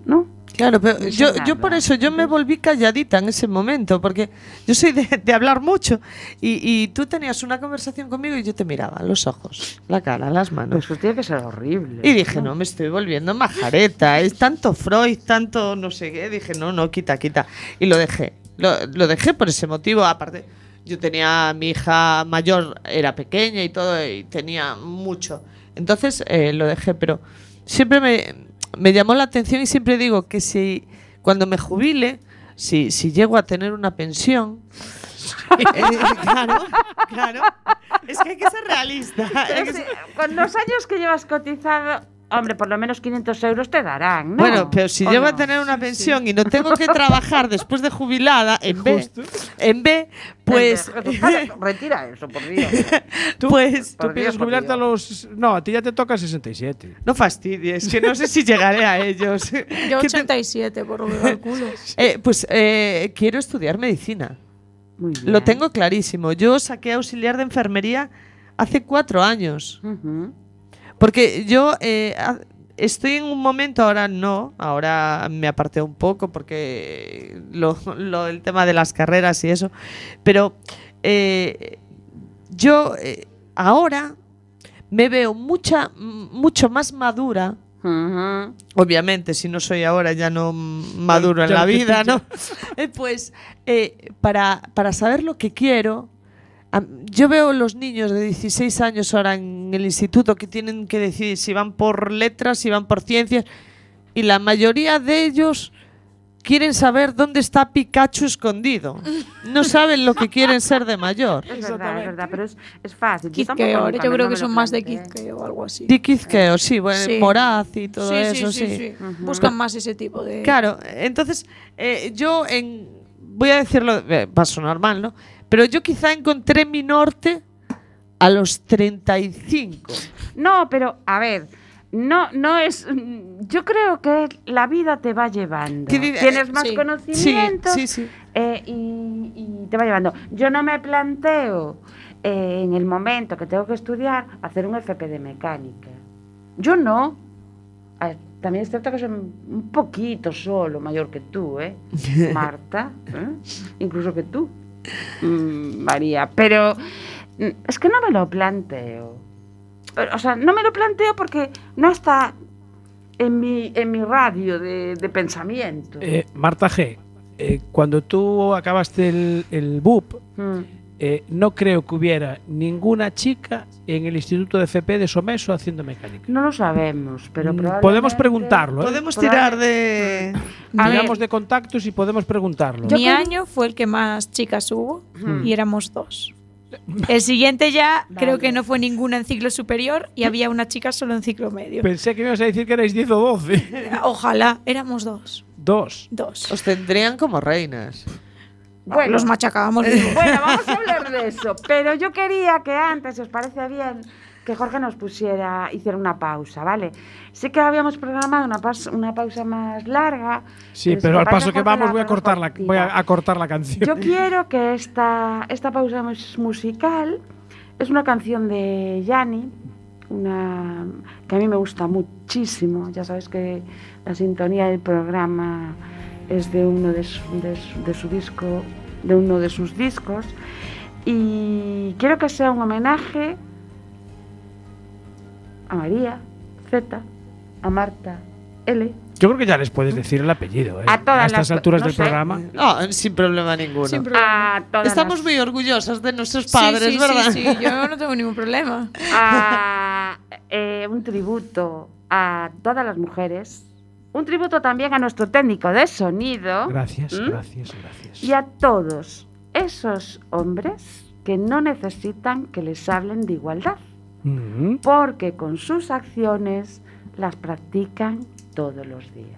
B: ¿no?
D: Claro, pero
B: No
D: yo, yo por eso yo me volví calladita en ese momento, porque yo soy de, de hablar mucho y, y tú tenías una conversación conmigo y yo te miraba los ojos, la cara, las manos.
B: Pues eso tiene que ser horrible.
D: Y dije, no, me estoy volviendo majareta, es tanto Freud, tanto no sé qué. Dije, no, no, quita, quita. Y lo dejé. Lo, lo dejé por ese motivo. Aparte, yo tenía, mi hija mayor era pequeña y todo, y tenía mucho. Entonces eh, lo dejé, pero siempre me, me llamó la atención y siempre digo que si cuando me jubile, si, si llego a tener una pensión. *laughs* eh, claro, claro. Es que hay que ser realista.
B: Pero si- con los años que llevas cotizado, hombre, por lo menos 500 euros te darán, ¿no?
D: Bueno, pero si
B: ¿O
D: llego
B: no?
D: a tener una pensión y no tengo que *laughs* trabajar después de jubilada, en B, en B, pues, *laughs*
B: Retira eso, por Dios. *laughs*
C: Tú,
D: pues,
C: tú piensas jubilarte a los. No, a ti ya te toca 67.
D: no fastidies, que no sé si llegaré a ellos.
E: Yo
D: ¿Qué te-
E: 87, por lo que calculo.
D: Eh, pues eh, quiero estudiar medicina.
B: Muy bien.
D: Lo tengo clarísimo. Yo saqué auxiliar de enfermería hace cuatro años.
B: Ujú.
D: Porque yo eh, estoy en un momento, ahora no, ahora me aparté un poco porque lo, *laughs* lo- el tema de las carreras y eso, pero eh, yo eh, ahora me veo mucha, mucho más madura. Obviamente, si no soy ahora ya no maduro en la vida. *laughs* ¿no? *laughs* Pues eh, para, para saber lo que quiero, yo veo los niños de 16 años ahora en el instituto que tienen que decidir si van por letras, si van por ciencias, y la mayoría de ellos quieren saber dónde está Pikachu escondido. No saben lo que quieren ser de mayor.
B: Es verdad, es verdad, pero es, es fácil.
E: Kizkeo, yo creo
B: no
E: que son más de. Kizkeo o algo así.
D: Di Quizqueo, sí, bueno,
E: Sí.
D: Moraz y todo
E: sí,
D: eso,
E: sí. Buscan más ese tipo de.
D: Claro, entonces eh, yo en, voy a decirlo, eh, va a sonar mal, ¿no? Pero yo quizá encontré mi norte a los 35.
B: No, pero a ver, no, no es. Yo creo que la vida te va llevando.
D: ¿Qué di-
B: Tienes más
E: sí.
B: Conocimientos
D: sí, sí.
B: eh, y, y te va llevando. Yo no me planteo eh, en el momento que tengo que estudiar hacer un FP de mecánica. Yo no. Ah, También es cierto que soy un poquito solo mayor que tú, ¿eh? *laughs* Marta, ¿eh? incluso que tú, María. Pero mm, es que no me lo planteo. O sea, no me lo planteo porque no está en mi, en mi radio de, de pensamiento.
C: Eh, Marta G., eh, cuando tú acabaste el, el BUP,
B: Mm.
C: Eh, no creo que hubiera ninguna chica en el Instituto de FP de Someso haciendo mecánica.
B: No lo sabemos, pero
C: Mm,
B: probablemente-
C: Podemos preguntarlo, ¿eh?
D: Podemos tirar de...
B: A
C: Tiramos
B: ver.
C: de contactos y podemos preguntarlo.
E: Mi año fue el que más chicas hubo
B: Ujú.
E: y éramos dos. El siguiente ya *laughs* creo que no fue ninguna en ciclo superior y había una chica solo en ciclo medio.
C: Pensé que me ibas a decir que erais 10 o 12. *laughs*
E: Ojalá, éramos dos.
C: Dos.
E: Dos.
D: Os tendrían como reinas.
B: Bueno.
E: Los machacábamos. *laughs*
B: Bueno, vamos a hablar de eso. Pero yo quería que antes, si os parece bien, que Jorge nos pusiera, hiciera una pausa, ¿vale? Sí que habíamos programado una, pausa más larga.
C: Sí, pero al paso que vamos voy a cortar la, voy a, a cortar la canción.
B: Yo quiero que esta, esta pausa mus- musical es una canción de Yanni, una que a mí me gusta muchísimo. Ya sabes que la sintonía del programa es de uno de su, de su- de su disco, de uno de sus discos. Y quiero que sea un homenaje a María Z, a Marta L,
C: Yo creo que ya les puedes decir el apellido, ¿eh?
B: A todas
C: estas
B: las-
C: alturas
B: no
C: del
B: sé.
C: programa.
D: No, sin problema ninguno.
E: Sin problema.
B: a todas
D: Estamos
B: las-
D: muy orgullosas de nuestros
E: Sí,
D: padres,
E: sí,
D: ¿verdad?
E: Sí, sí, yo no tengo ningún problema. *laughs*
B: a eh, un tributo a todas las mujeres, un tributo también a nuestro técnico de sonido
C: Gracias,
B: ¿Mm?
C: gracias, gracias.
B: y a todos esos hombres que no necesitan que les hablen de igualdad,
C: Mm,
B: porque con sus acciones las practican todos los días.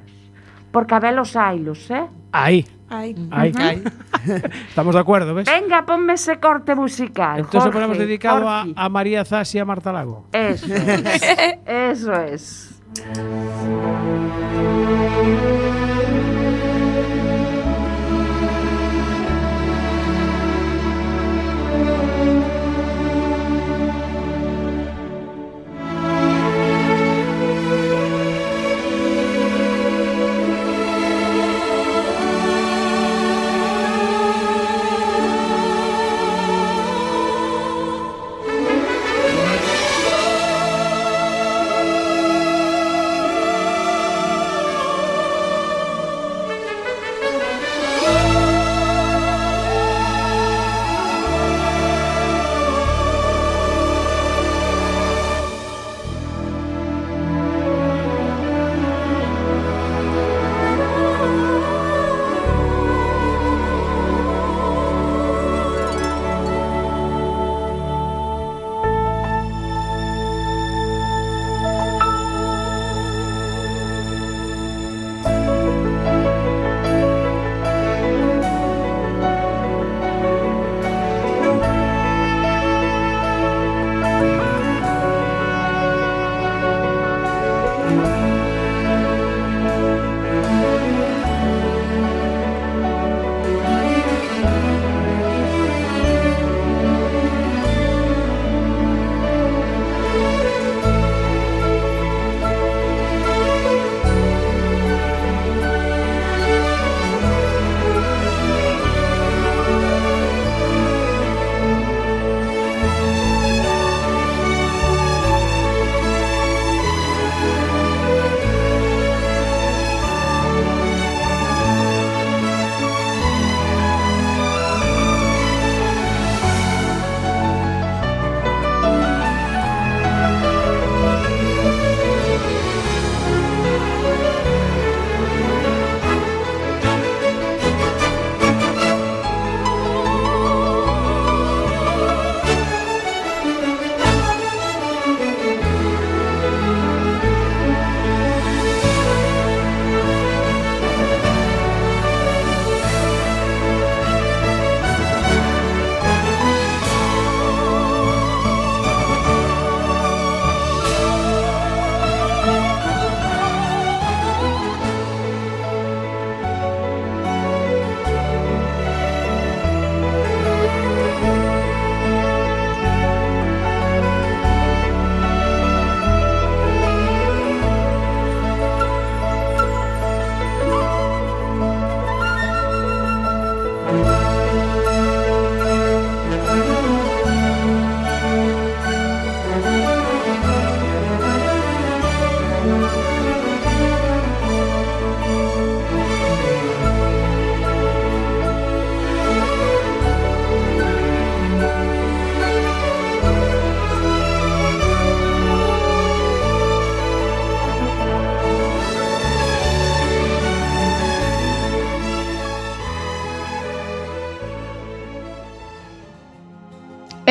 B: Porque a ver los haylos, ¿eh?
C: Ahí,
E: Ay,
C: ahí.
D: Ay. *laughs*
C: Estamos de acuerdo, ¿ves?
B: Venga, ponme ese corte musical.
C: Entonces
B: Jorge,
C: ponemos dedicado a María Zas y a Marta Lago.
B: Eso es. *laughs* Eso es.
A: Música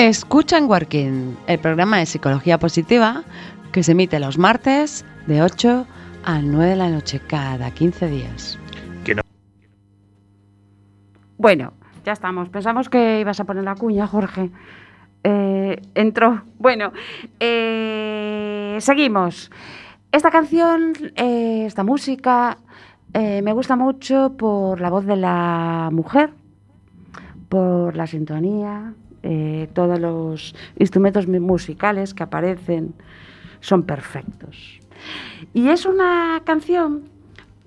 A: Escuchan Working, el programa de psicología positiva que se emite los martes de 8 a 9 de la noche cada 15 días.
B: Bueno, ya estamos. Pensamos que ibas a poner la cuña, Jorge. Eh, entró. Bueno, eh, seguimos. Esta canción, eh, esta música, eh, me gusta mucho por la voz de la mujer, por la sintonía, eh, todos los instrumentos musicales que aparecen son perfectos. Y es una canción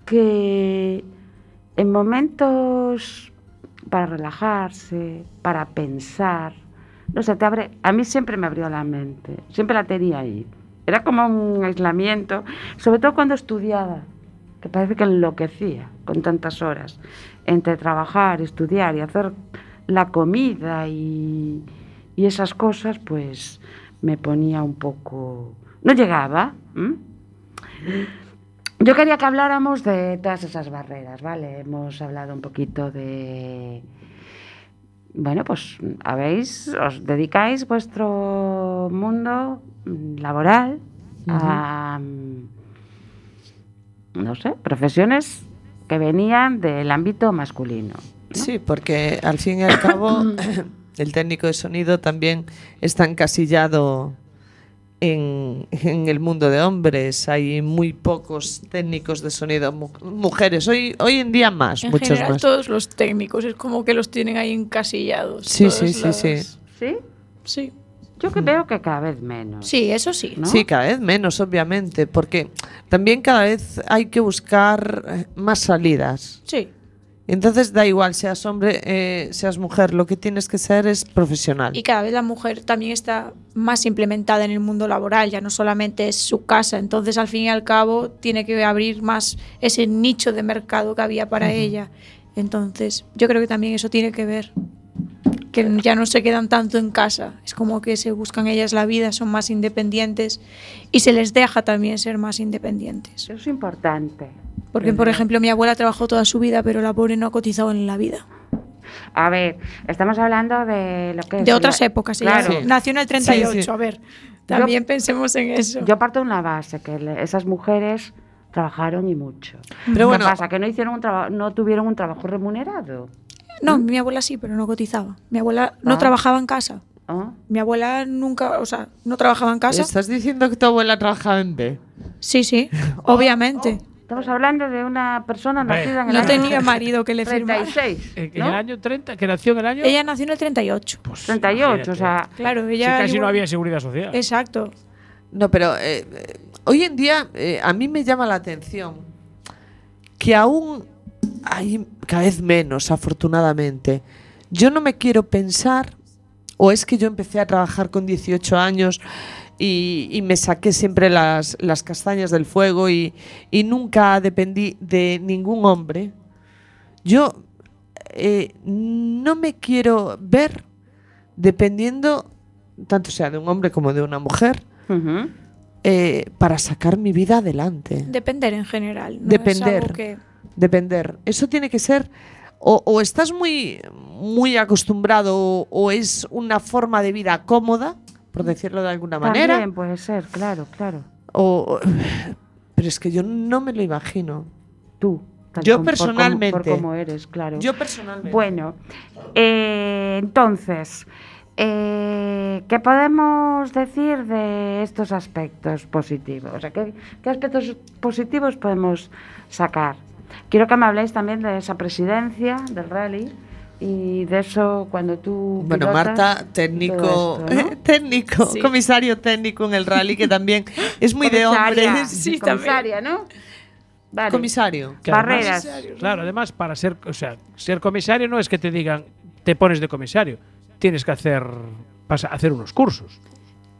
B: que en momentos para relajarse, para pensar, no sé, te abre, a mí siempre me abrió la mente, siempre la tenía ahí. Era como un aislamiento, sobre todo cuando estudiaba, que parece que enloquecía con tantas horas, entre trabajar, estudiar y hacer la comida y, y esas cosas, pues me ponía un poco No llegaba. Yo quería que habláramos de todas esas barreras, ¿vale? Hemos hablado un poquito de... Bueno, pues habéis, os dedicáis vuestro mundo laboral a, no sé, profesiones que venían del ámbito masculino.
D: Sí, porque al fin y al cabo *coughs* el técnico de sonido también está encasillado en, en el mundo de hombres. Hay muy pocos técnicos de sonido mu- mujeres. Hoy, hoy en día más,
E: En
D: muchos
E: general,
D: más.
E: todos los técnicos es como que los tienen ahí encasillados.
D: Sí, sí, sí,
E: los-
D: sí.
B: ¿Sí?
E: Sí,
B: Yo que veo que cada vez menos.
E: sí, eso sí.
B: ¿no?
D: Sí, cada vez menos, obviamente, porque también cada vez hay que buscar eh, más salidas.
E: Sí,
D: Entonces da igual, seas hombre, eh, seas mujer, lo que tienes que ser es profesional.
E: y cada vez la mujer también está más implementada en el mundo laboral, ya no solamente es su casa, entonces al fin y al cabo tiene que abrir más ese nicho de mercado que había para ella. Entonces, yo creo que también eso tiene que ver, que ya no se quedan tanto en casa, es como que se buscan ellas la vida, son más independientes y se les deja también ser más independientes.
B: Eso es importante.
E: Porque, por ejemplo, mi abuela trabajó toda su vida, pero la pobre no ha cotizado en la vida.
B: A ver, estamos hablando de lo que es
E: De otras
B: la-
E: épocas. Ella
B: Claro.
D: Sí.
E: nació en el 38,
D: Sí, sí.
E: a ver. También pensemos en eso.
B: Yo parto de una base, que esas mujeres trabajaron y mucho.
D: Pero bueno,
B: ¿Qué pasa? Que no hicieron un trabajo, no tuvieron un trabajo remunerado.
E: No, mi abuela sí, pero no cotizaba. Mi abuela no
B: Ah.
E: trabajaba en casa.
B: ¿no?
E: Mi abuela nunca, o sea, no trabajaba en casa.
D: ¿estás diciendo que tu abuela trabajaba en B?
E: Sí, sí, *laughs* obviamente.
B: Estamos hablando de una persona nacida en el
E: No
B: año
E: tenía marido que le firmara.
B: 36.
C: En, el año 30, que nació en el año.
E: Ella nació en el 38.
C: Pues,
B: 38, o sea,
E: Claro, ella.
C: casi no había seguridad social.
E: Exacto.
D: No, pero eh, eh, hoy en día eh, a mí me llama la atención que aún hay cada vez menos, afortunadamente. Yo no me quiero pensar, o es que yo empecé a trabajar con 18 años y, y me saqué siempre las, las castañas del fuego y, y nunca dependí de ningún hombre. Yo eh, no me quiero ver dependiendo, tanto sea de un hombre como de una mujer, eh, para sacar mi vida adelante.
E: Depender en general. no es
D: Depender.
E: algo que-
D: Depender. Eso tiene que ser. O, o estás muy, muy acostumbrado o, o es una forma de vida cómoda, por decirlo de alguna manera.
B: También puede ser, claro, claro.
D: O, pero es que yo no me lo imagino.
B: Tú.
D: Yo
B: como- por como-
D: personalmente.
B: Por cómo eres, claro.
D: Yo personalmente.
B: Bueno, eh, entonces, eh, ¿qué podemos decir de estos aspectos positivos? O sea, ¿qué, qué aspectos positivos podemos sacar? Quiero que me habléis también de esa presidencia del rally y de eso cuando tú.
D: Bueno,
B: pilotas
D: Marta, técnico,
B: todo esto, ¿no? *laughs*
D: técnico,
E: Sí.
D: comisario técnico en el rally, que también es muy de hombres.
E: Sí,
B: comisaria, ¿no? Vale.
D: Comisario.
C: Que además-
B: Barreras.
C: Claro, además, para ser, o sea, ser comisario no es que te digan, te pones de comisario. Tienes que hacer, pasa- hacer unos cursos.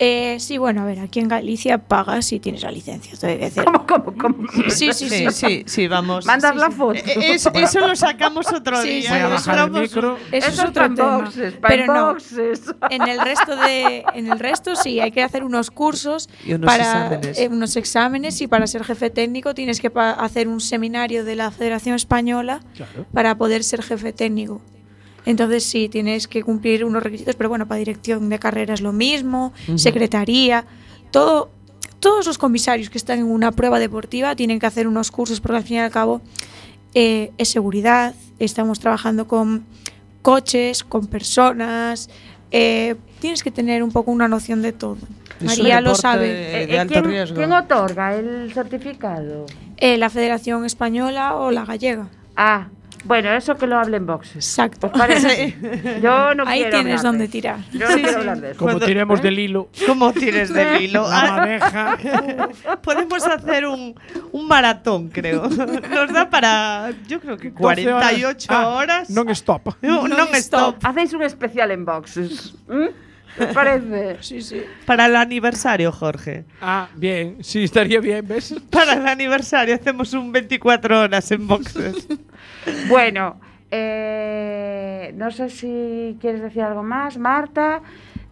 E: Eh, sí, bueno, a ver, aquí en Galicia pagas si tienes la licencia. que decir.
B: ¿Cómo, cómo, cómo?
E: Sí, sí, sí.
D: Sí, sí, sí, vamos.
B: Mandas
E: Sí,
B: la foto.
D: Eh, es- eso lo sacamos otro
E: Sí,
D: día.
E: sí,
C: Voy a
E: eso
C: bajar el micro.
E: Eso es otro tema.
B: boxes, para
E: Pero no,
B: boxes.
E: en el resto de en el resto sí hay que hacer unos cursos
D: Y unos
E: para
D: exámenes.
E: eh, unos exámenes y para ser jefe técnico tienes que hacer un seminario de la Federación Española
C: Claro.
E: para poder ser jefe técnico. Entonces sí, tienes que cumplir unos requisitos, pero bueno, para dirección de carrera es lo mismo, secretaría, todo, todos los comisarios que están en una prueba deportiva tienen que hacer unos cursos porque al fin y al cabo eh, es seguridad, estamos trabajando con coches, con personas, eh, tienes que tener un poco una noción de todo.
D: Es
E: María lo sabe.
D: de-
B: Eh,
D: de alto
B: ¿quién,
D: riesgo.
B: quién otorga el certificado?
E: Eh, la Federación Española o la gallega.
B: Ah, bueno, eso que lo hablen boxes.
E: Exacto.
B: ¿Os *laughs* parece? Yo no
E: Ahí
B: quiero
E: tienes
B: hablar
E: donde
B: de eso.
E: tirar.
B: Yo no
D: Sí,
B: quiero
D: sí.
B: hablar de eso.
C: Como tiremos del hilo,
D: ¿Cómo tienes del hilo?
C: la
D: Ah,
C: madeja. *laughs*
D: Podemos hacer un, un maratón, creo. Nos da para, yo creo que 48
C: Ah,
D: horas.
C: Non-stop.
D: No, non-stop.
B: Hacéis un especial en boxes. ¿m? ¿Te parece?
E: Sí, sí.
D: Para el aniversario, Jorge.
C: Ah, bien. Sí, estaría bien, ¿ves?
D: Para el aniversario hacemos un 24 horas en boxes. *laughs*
B: Bueno, eh, no sé si quieres decir algo más, Marta.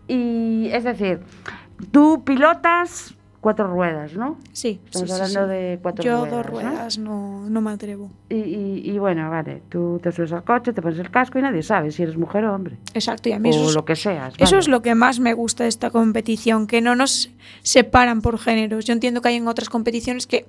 B: Y es decir, tú pilotas cuatro ruedas, ¿no?
E: Sí,
B: Estamos
E: sí,
B: hablando
E: sí.
B: de cuatro
E: Yo
B: ruedas.
E: dos
B: ¿no?
E: ruedas no, no me atrevo.
B: Y, y- y bueno, vale, tú te subes al coche, te pones el casco y nadie sabe si eres mujer o hombre.
E: Exacto, y a mí
B: O
E: eso es,
B: lo que seas.
E: eso
B: vale.
E: es lo que más me gusta de esta competición, que no nos separan por géneros. Yo entiendo que hay en otras competiciones que,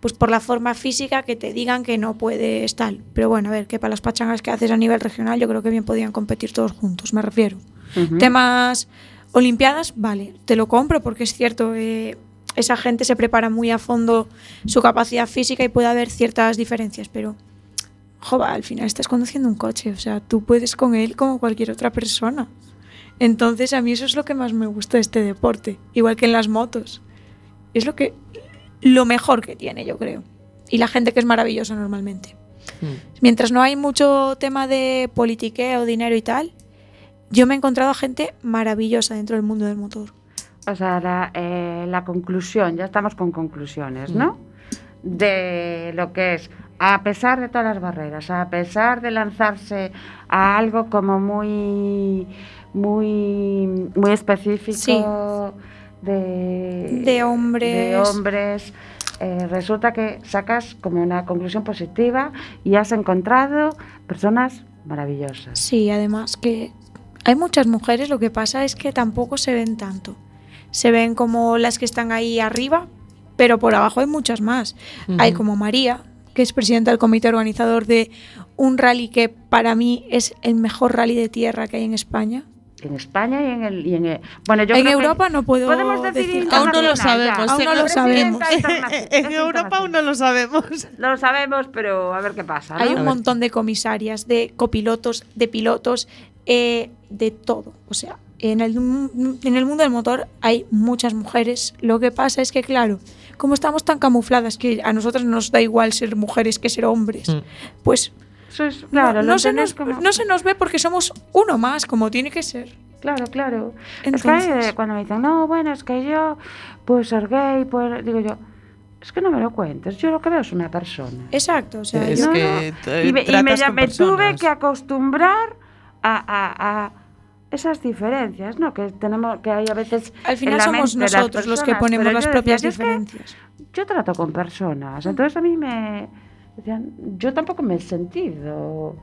E: pues por la forma física, que te digan que no puedes tal. Pero bueno, a ver, que para las pachangas que haces a nivel regional, yo creo que bien podían competir todos juntos, me refiero.
B: Ujú.
E: Temas Olimpiadas, vale, te lo compro porque es cierto, eh, esa gente se prepara muy a fondo su capacidad física y puede haber ciertas diferencias, pero jova, al final estás conduciendo un coche, o sea, tú puedes con él como cualquier otra persona. Entonces, a mí eso es lo que más me gusta de este deporte, igual que en las motos. Es lo que lo mejor que tiene, yo creo. Y la gente que es maravillosa normalmente. Mientras no hay mucho tema de politiqueo, dinero y tal, yo me he encontrado a gente maravillosa dentro del mundo del motor.
B: O sea, la, eh, la conclusión, ya estamos con conclusiones, ¿no? De lo que es, a pesar de todas las barreras, a pesar de lanzarse a algo como muy, muy, muy específico de,
E: De hombres.
B: de hombres, eh, resulta que sacas como una conclusión positiva y has encontrado personas maravillosas.
E: Sí, además que hay muchas mujeres, lo que pasa es que tampoco se ven tanto. Se ven como las que están ahí arriba, pero por abajo hay muchas más. Hay como María, que es presidenta del comité organizador de un rally que para mí es el mejor rally de tierra que hay en España.
B: En España y en el... y en el- bueno, yo
E: en
B: creo que-
E: Europa no puedo
B: Podemos decir
D: Aún no lo sabemos.
E: Aún no lo sabemos. *laughs* *laughs*
D: en Europa aún no lo sabemos.
B: Lo sabemos, pero a ver qué pasa. ¿no?
E: Hay un montón de comisarias, de copilotos, de pilotos, eh, de todo. O sea, en el, en el mundo del motor hay muchas mujeres. Lo que pasa es que, claro, como estamos tan camufladas que a nosotros nos da igual ser mujeres que ser hombres,
D: Mm.
E: pues
B: Eso es, claro,
E: no, no se nos,
B: como-
E: no se nos ve porque somos uno más, como tiene que ser.
B: Claro, claro. es que
E: Entonces-
B: eh, cuando me dicen, no, bueno, es que yo puedo ser gay, puedo... digo yo, es que no me lo cuentes, yo lo que veo es una persona.
E: Exacto, o sea,
D: Es
E: yo-
D: que
B: no. Y me, y me,
D: con
B: me tuve que acostumbrar a, a- a esas diferencias, ¿no? Que tenemos, que hay a veces.
E: al
B: en
E: final
B: la
E: somos
B: mente
E: nosotros los que ponemos las propias
B: decía, "Yo es que
E: diferencias.
B: yo trato con personas, entonces a mí me decían, yo tampoco me he sentido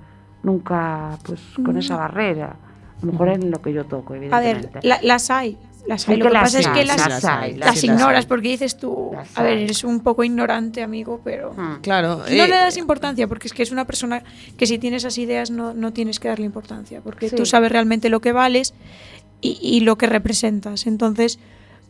B: nunca pues con esa barrera, a lo mejor en lo que yo toco,
E: A ver,
B: evidentemente.
E: la- las hay. Las hay.
B: Sí
E: Lo
B: que
E: que
B: las
E: pasa es que las,
B: las hay,
E: las
B: sí las
E: ignoras
B: hay.
E: porque dices tú,
B: Las
E: a ver, eres un poco ignorante, amigo, pero
B: Mm.
D: Claro.
E: no
D: eh,
E: le das importancia porque es que es una persona que si tiene esas ideas no, no tienes que darle importancia porque
B: Sí.
E: tú sabes realmente lo que vales y, y lo que representas. Entonces,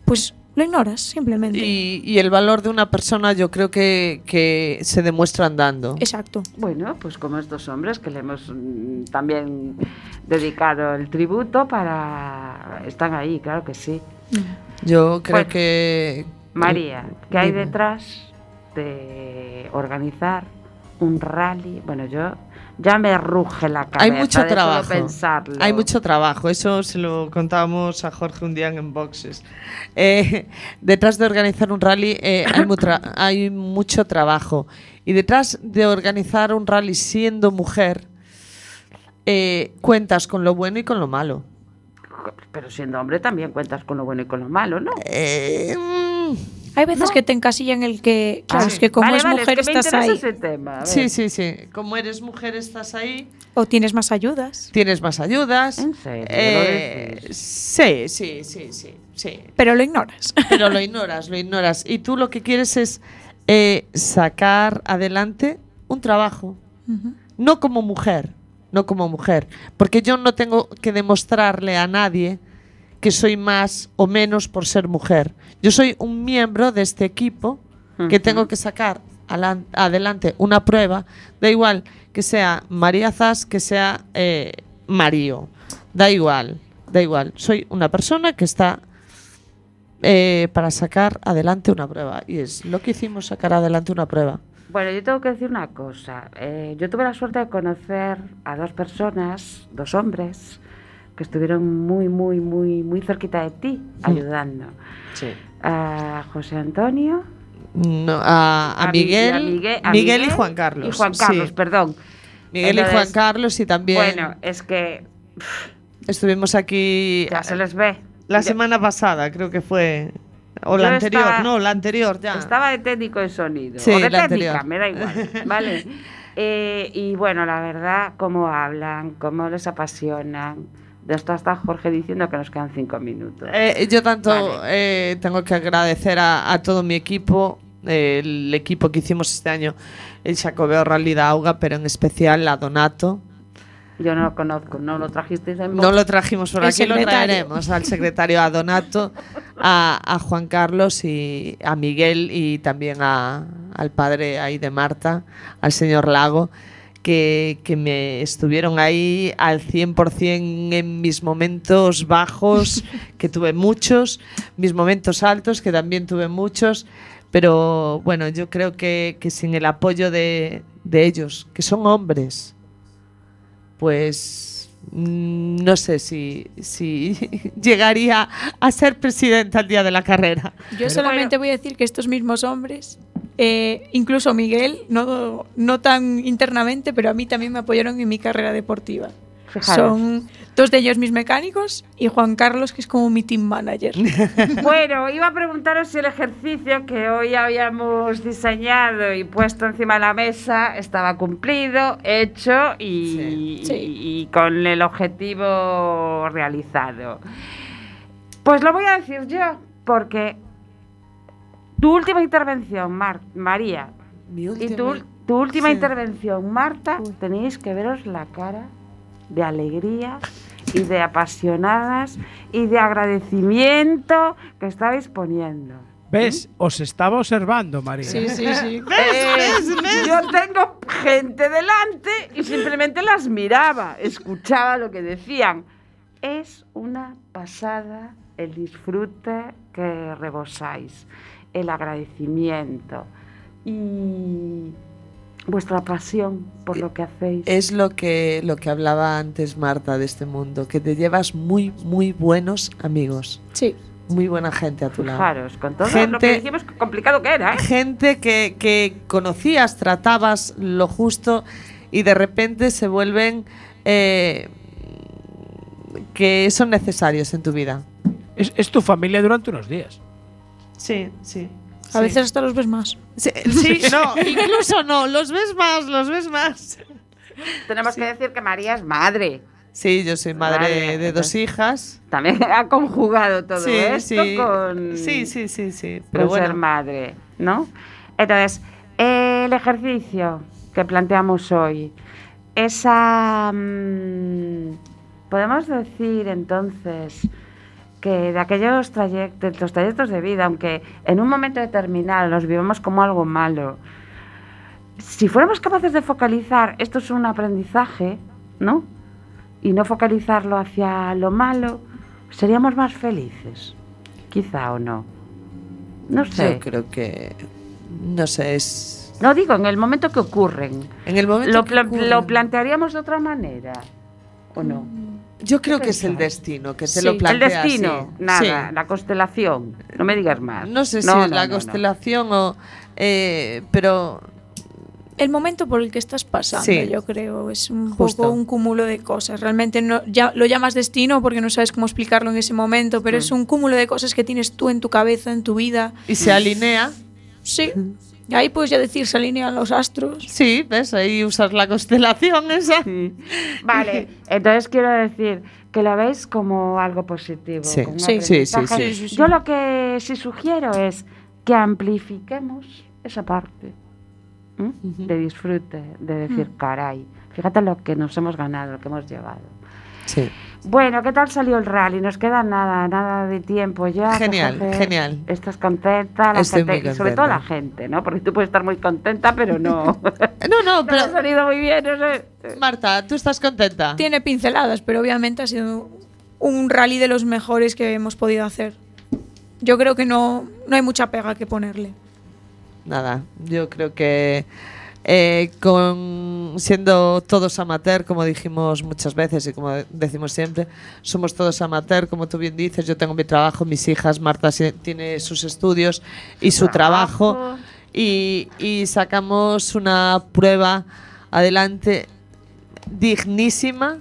E: pues lo ignoras simplemente.
D: y, y el valor de una persona yo creo que, que se demuestra andando.
E: Exacto.
B: Bueno, pues como estos hombres que le hemos mm, también dedicado el tributo para... Están ahí, claro que sí.
D: Yo creo
B: Bueno.
D: que...
B: María, ¿qué hay
D: Dime.
B: detrás de organizar un rally? Bueno, yo ya me ruge la cabeza
D: Hay mucho
B: de
D: trabajo.
B: pensarlo.
D: Hay mucho trabajo, eso se lo contábamos a Jorge un día en Boxes. Eh, *laughs* detrás de organizar un rally eh, hay, mu- tra- hay mucho trabajo. Y detrás de organizar un rally siendo mujer, eh, cuentas con lo bueno y con lo malo.
B: Pero siendo hombre también cuentas con lo bueno y con lo malo, ¿no?
D: Eh, mm,
E: Hay veces que te encasillan el que, claro,
B: Ah,
E: es que como
B: vale,
E: es
B: vale,
E: mujer
B: que me
E: estás ahí
B: ese tema,
D: sí, sí, sí. Como eres mujer, estás ahí,
E: o tienes más ayudas.
D: tienes más ayudas. Eh, sí, sí, sí, sí, sí.
E: Pero lo ignoras. *laughs*
D: pero lo ignoras, lo ignoras. Y tú lo que quieres es eh, sacar adelante un trabajo, no como mujer, no como mujer, porque yo no tengo que demostrarle a nadie que soy más o menos por ser mujer. Yo soy un miembro de este equipo que tengo que sacar adelante una prueba, da igual que sea María Zas, que sea eh, Mario, da igual, da igual. Soy una persona que está eh, para sacar adelante una prueba. Y es lo que hicimos, sacar adelante una prueba.
B: Bueno, yo tengo que decir una cosa. Eh, yo tuve la suerte de conocer a dos personas, dos hombres, que estuvieron muy, muy, muy, muy cerquita de ti, ayudando. A José Antonio,
D: No, a, Miguel,
B: a Migue- a
D: Miguel y Juan Carlos.
B: Y Juan
D: sí.
B: Carlos, perdón.
D: Miguel y Juan Carlos y también
B: Bueno, es que
D: estuvimos aquí
B: ya se les ve.
D: la semana pasada, creo que fue O
B: Yo
D: la anterior,
B: estaba-
D: no, la anterior ya.
B: Estaba de técnico de sonido.
D: Sí,
B: o de
D: la
B: técnica,
D: anterior.
B: me da igual. *laughs* ¿Vale? Eh, y bueno, la verdad, cómo hablan, cómo les apasionan. De esto está Jorge diciendo que nos quedan cinco minutos.
D: Eh, yo tanto
B: Vale.
D: eh, tengo que agradecer a, a todo mi equipo, eh, el equipo que hicimos este año, el Xacobeo Rally da Auga, pero en especial a Donato.
B: Yo no lo conozco, no lo trajisteis en
D: No lo trajimos por
E: El
D: aquí, lo traeremos al secretario, a Donato, a, a Juan Carlos y a Miguel y también a- al padre ahí de Marta, al señor Lago, que, que me estuvieron ahí al 100% en mis momentos bajos, *laughs* que tuve muchos, mis momentos altos, que también tuve muchos. Pero bueno, yo creo que, que sin el apoyo de, de ellos, que son hombres, pues mm, no sé si, si *laughs* llegaría a ser presidenta el día de la carrera.
E: Yo solamente voy a decir que estos mismos hombres, eh, incluso Miguel, no, no tan internamente, pero a mí también me apoyaron en mi carrera deportiva.
B: Fijaros.
E: Son dos de ellos mis mecánicos y Juan Carlos, que es como mi team manager. *laughs*
B: Bueno, iba a preguntaros si el ejercicio que hoy habíamos diseñado y puesto encima de la mesa estaba cumplido, hecho y,
E: Sí. Sí.
B: y- y con el objetivo realizado. Pues lo voy a decir yo, porque tu última intervención, Mar- María, y tu, tu última
D: Sí.
B: intervención, Marta, tenéis que veros la cara de alegría y de apasionadas y de agradecimiento que estabais poniendo.
C: ¿Ves? Os estaba observando, María.
E: Sí, sí, sí.
B: Eh, Yo tengo gente delante y simplemente las miraba, escuchaba lo que decían. Es una pasada el disfrute que rebosáis, el agradecimiento y vuestra pasión por lo que hacéis.
D: Es lo que, lo que hablaba antes Marta de este mundo, que te llevas muy, muy buenos amigos,
E: Sí.
D: muy buena gente a tu lado.
B: Fijaros, con todo lo
D: Gente-
B: que dijimos, complicado que era, ¿eh?
D: Gente que, que conocías, tratabas lo justo y de repente se vuelven eh, que son necesarios en tu vida.
C: Es, es tu familia durante unos días.
D: Sí, sí.
E: A veces hasta los ves más.
D: Sí, *laughs* sí, no, *laughs* incluso no, los ves más, los ves más.
B: Tenemos que decir que María es madre.
D: Sí, yo soy madre
B: Madre,
D: de, dos
B: entonces-
D: hijas.
B: También *laughs* ha conjugado todo
D: sí,
B: esto
D: sí.
B: con,
D: sí, sí, sí, sí.
B: con
D: Pero
B: ser madre, ¿no? Entonces, el ejercicio que planteamos hoy, esa... mm, podemos decir entonces que de aquellos trayectos, los trayectos de vida, aunque en un momento determinado los vivamos como algo malo, si fuéramos capaces de focalizar esto es un aprendizaje, ¿no? Y no focalizarlo hacia lo malo, seríamos más felices, quizá o no. No sé.
D: yo creo que no sé, es
B: No digo, en el momento que ocurren.
D: en el momento
B: ¿Lo,
D: que
B: pla-
D: ocurre,
B: lo plantearíamos de otra manera? ¿O no?
D: Yo creo que es el destino, que te
E: sí.
D: lo
E: plantea
B: El destino,
D: así.
B: nada,
D: sí.
B: la constelación, no me digas más.
D: No sé
B: no, si
D: es
B: no,
D: la
B: no,
D: constelación o... Eh, pero...
E: El momento por el que estás pasando,
D: sí.
E: yo creo, es un
D: Justo.
E: poco un cúmulo de cosas. Realmente no, ya, lo llamas destino porque no sabes cómo explicarlo en ese momento, pero
B: mm.
E: es un cúmulo de cosas que tienes tú en tu cabeza, en tu vida.
D: Y se alinea.
E: Sí. Y ahí puedes ya decir, se alinean los astros.
D: Sí, ves, ahí usas la constelación *laughs* esa.
B: Vale, entonces quiero decir que lo veis como algo positivo.
D: Sí.
B: como
E: Sí.
D: Sí, sí.
B: Yo lo que sí sugiero es que amplifiquemos esa parte de disfrute, de decir, caray, fíjate lo que nos hemos ganado, lo que hemos llevado.
D: Sí.
B: Bueno, ¿qué tal salió el rally? Nos queda nada, nada de tiempo ya.
D: Genial,
B: Jorge,
D: genial.
B: ¿Estás contenta? La
D: Estoy
B: gente,
D: muy
B: y sobre todo la gente, ¿no? Porque tú puedes estar muy contenta, pero no. *laughs*
D: No, no,
B: pero ha salido muy bien, no sé.
D: Marta, ¿tú estás contenta?
E: Tiene pinceladas, pero obviamente ha sido un rally de los mejores que hemos podido hacer. Yo creo que no, no hay mucha pega que ponerle.
D: Nada, yo creo que eh, con siendo todos amateur, como dijimos muchas veces y como decimos siempre, somos todos amateur, como tú bien dices, yo tengo mi trabajo, mis hijas, Marta tiene sus estudios y su trabajo,
B: trabajo.
D: y, y sacamos una prueba adelante dignísima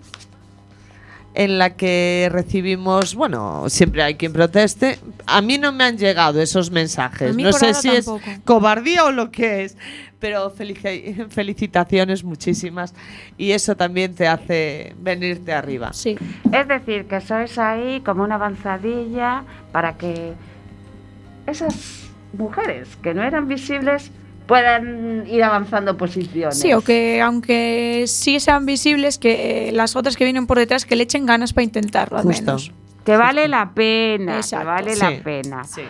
D: en la que recibimos, bueno, siempre hay quien proteste. A mí no me han llegado esos mensajes. No sé si es cobardía o lo que es, pero felici- felicitaciones muchísimas y eso también te hace venirte arriba.
E: Sí.
B: Es decir, que sois ahí como una avanzadilla para que esas mujeres que no eran visibles puedan ir avanzando posiciones.
E: Sí, o que aunque sí sean visibles, que eh, las otras que vienen por detrás que le echen ganas para intentarlo al
D: Justo.
E: menos.
B: Que vale la pena,
E: Exacto.
B: que vale
D: Sí.
B: la pena.
D: Sí.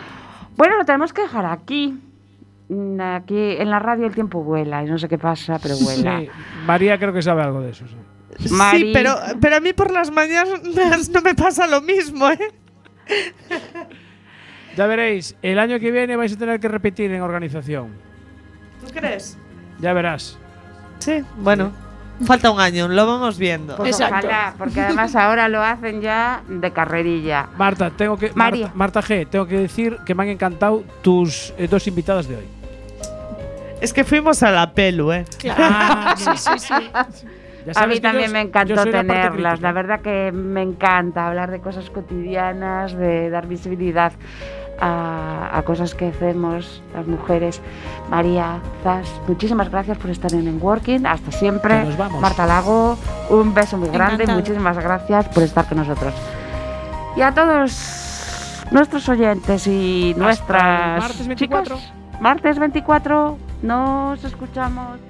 B: Bueno, lo tenemos que dejar aquí. Mm, Aquí en la radio el tiempo vuela y no sé qué pasa, pero vuela.
C: Sí, María creo que sabe algo de eso. sí.
B: Mari.
D: Sí, pero, pero a mí por las mañanas *laughs* no me pasa lo mismo, ¿eh?
C: Ya veréis, el año que viene vais a tener que repetir en organización.
D: ¿Tú crees?
C: Ya verás.
D: Sí, bueno, falta un año, lo vamos viendo.
B: Pues
E: Exacto.
B: ojalá, porque además ahora lo hacen ya de carrerilla.
C: Marta, tengo que
B: María.
C: Marta, Marta G, tengo que decir que me han encantado tus eh, dos invitadas de hoy.
D: Es que fuimos a la pelu, ¿eh?
C: Ah, *laughs*
E: Sí, sí, sí.
B: A mí también
C: yo-
B: me encantó
C: la
B: tenerlas.
C: crítica.
B: La verdad que me encanta hablar de cosas cotidianas, de dar visibilidad a, a cosas que hacemos las mujeres. María, Zas, muchísimas gracias por estar en Enworking. Hasta siempre.
C: Que nos vamos.
B: Marta Lago, un beso muy grande.
E: Encantada.
B: Muchísimas gracias por estar con nosotros. Y a todos nuestros oyentes y nuestras
C: martes 24.
B: chicas, martes 24, nos escuchamos.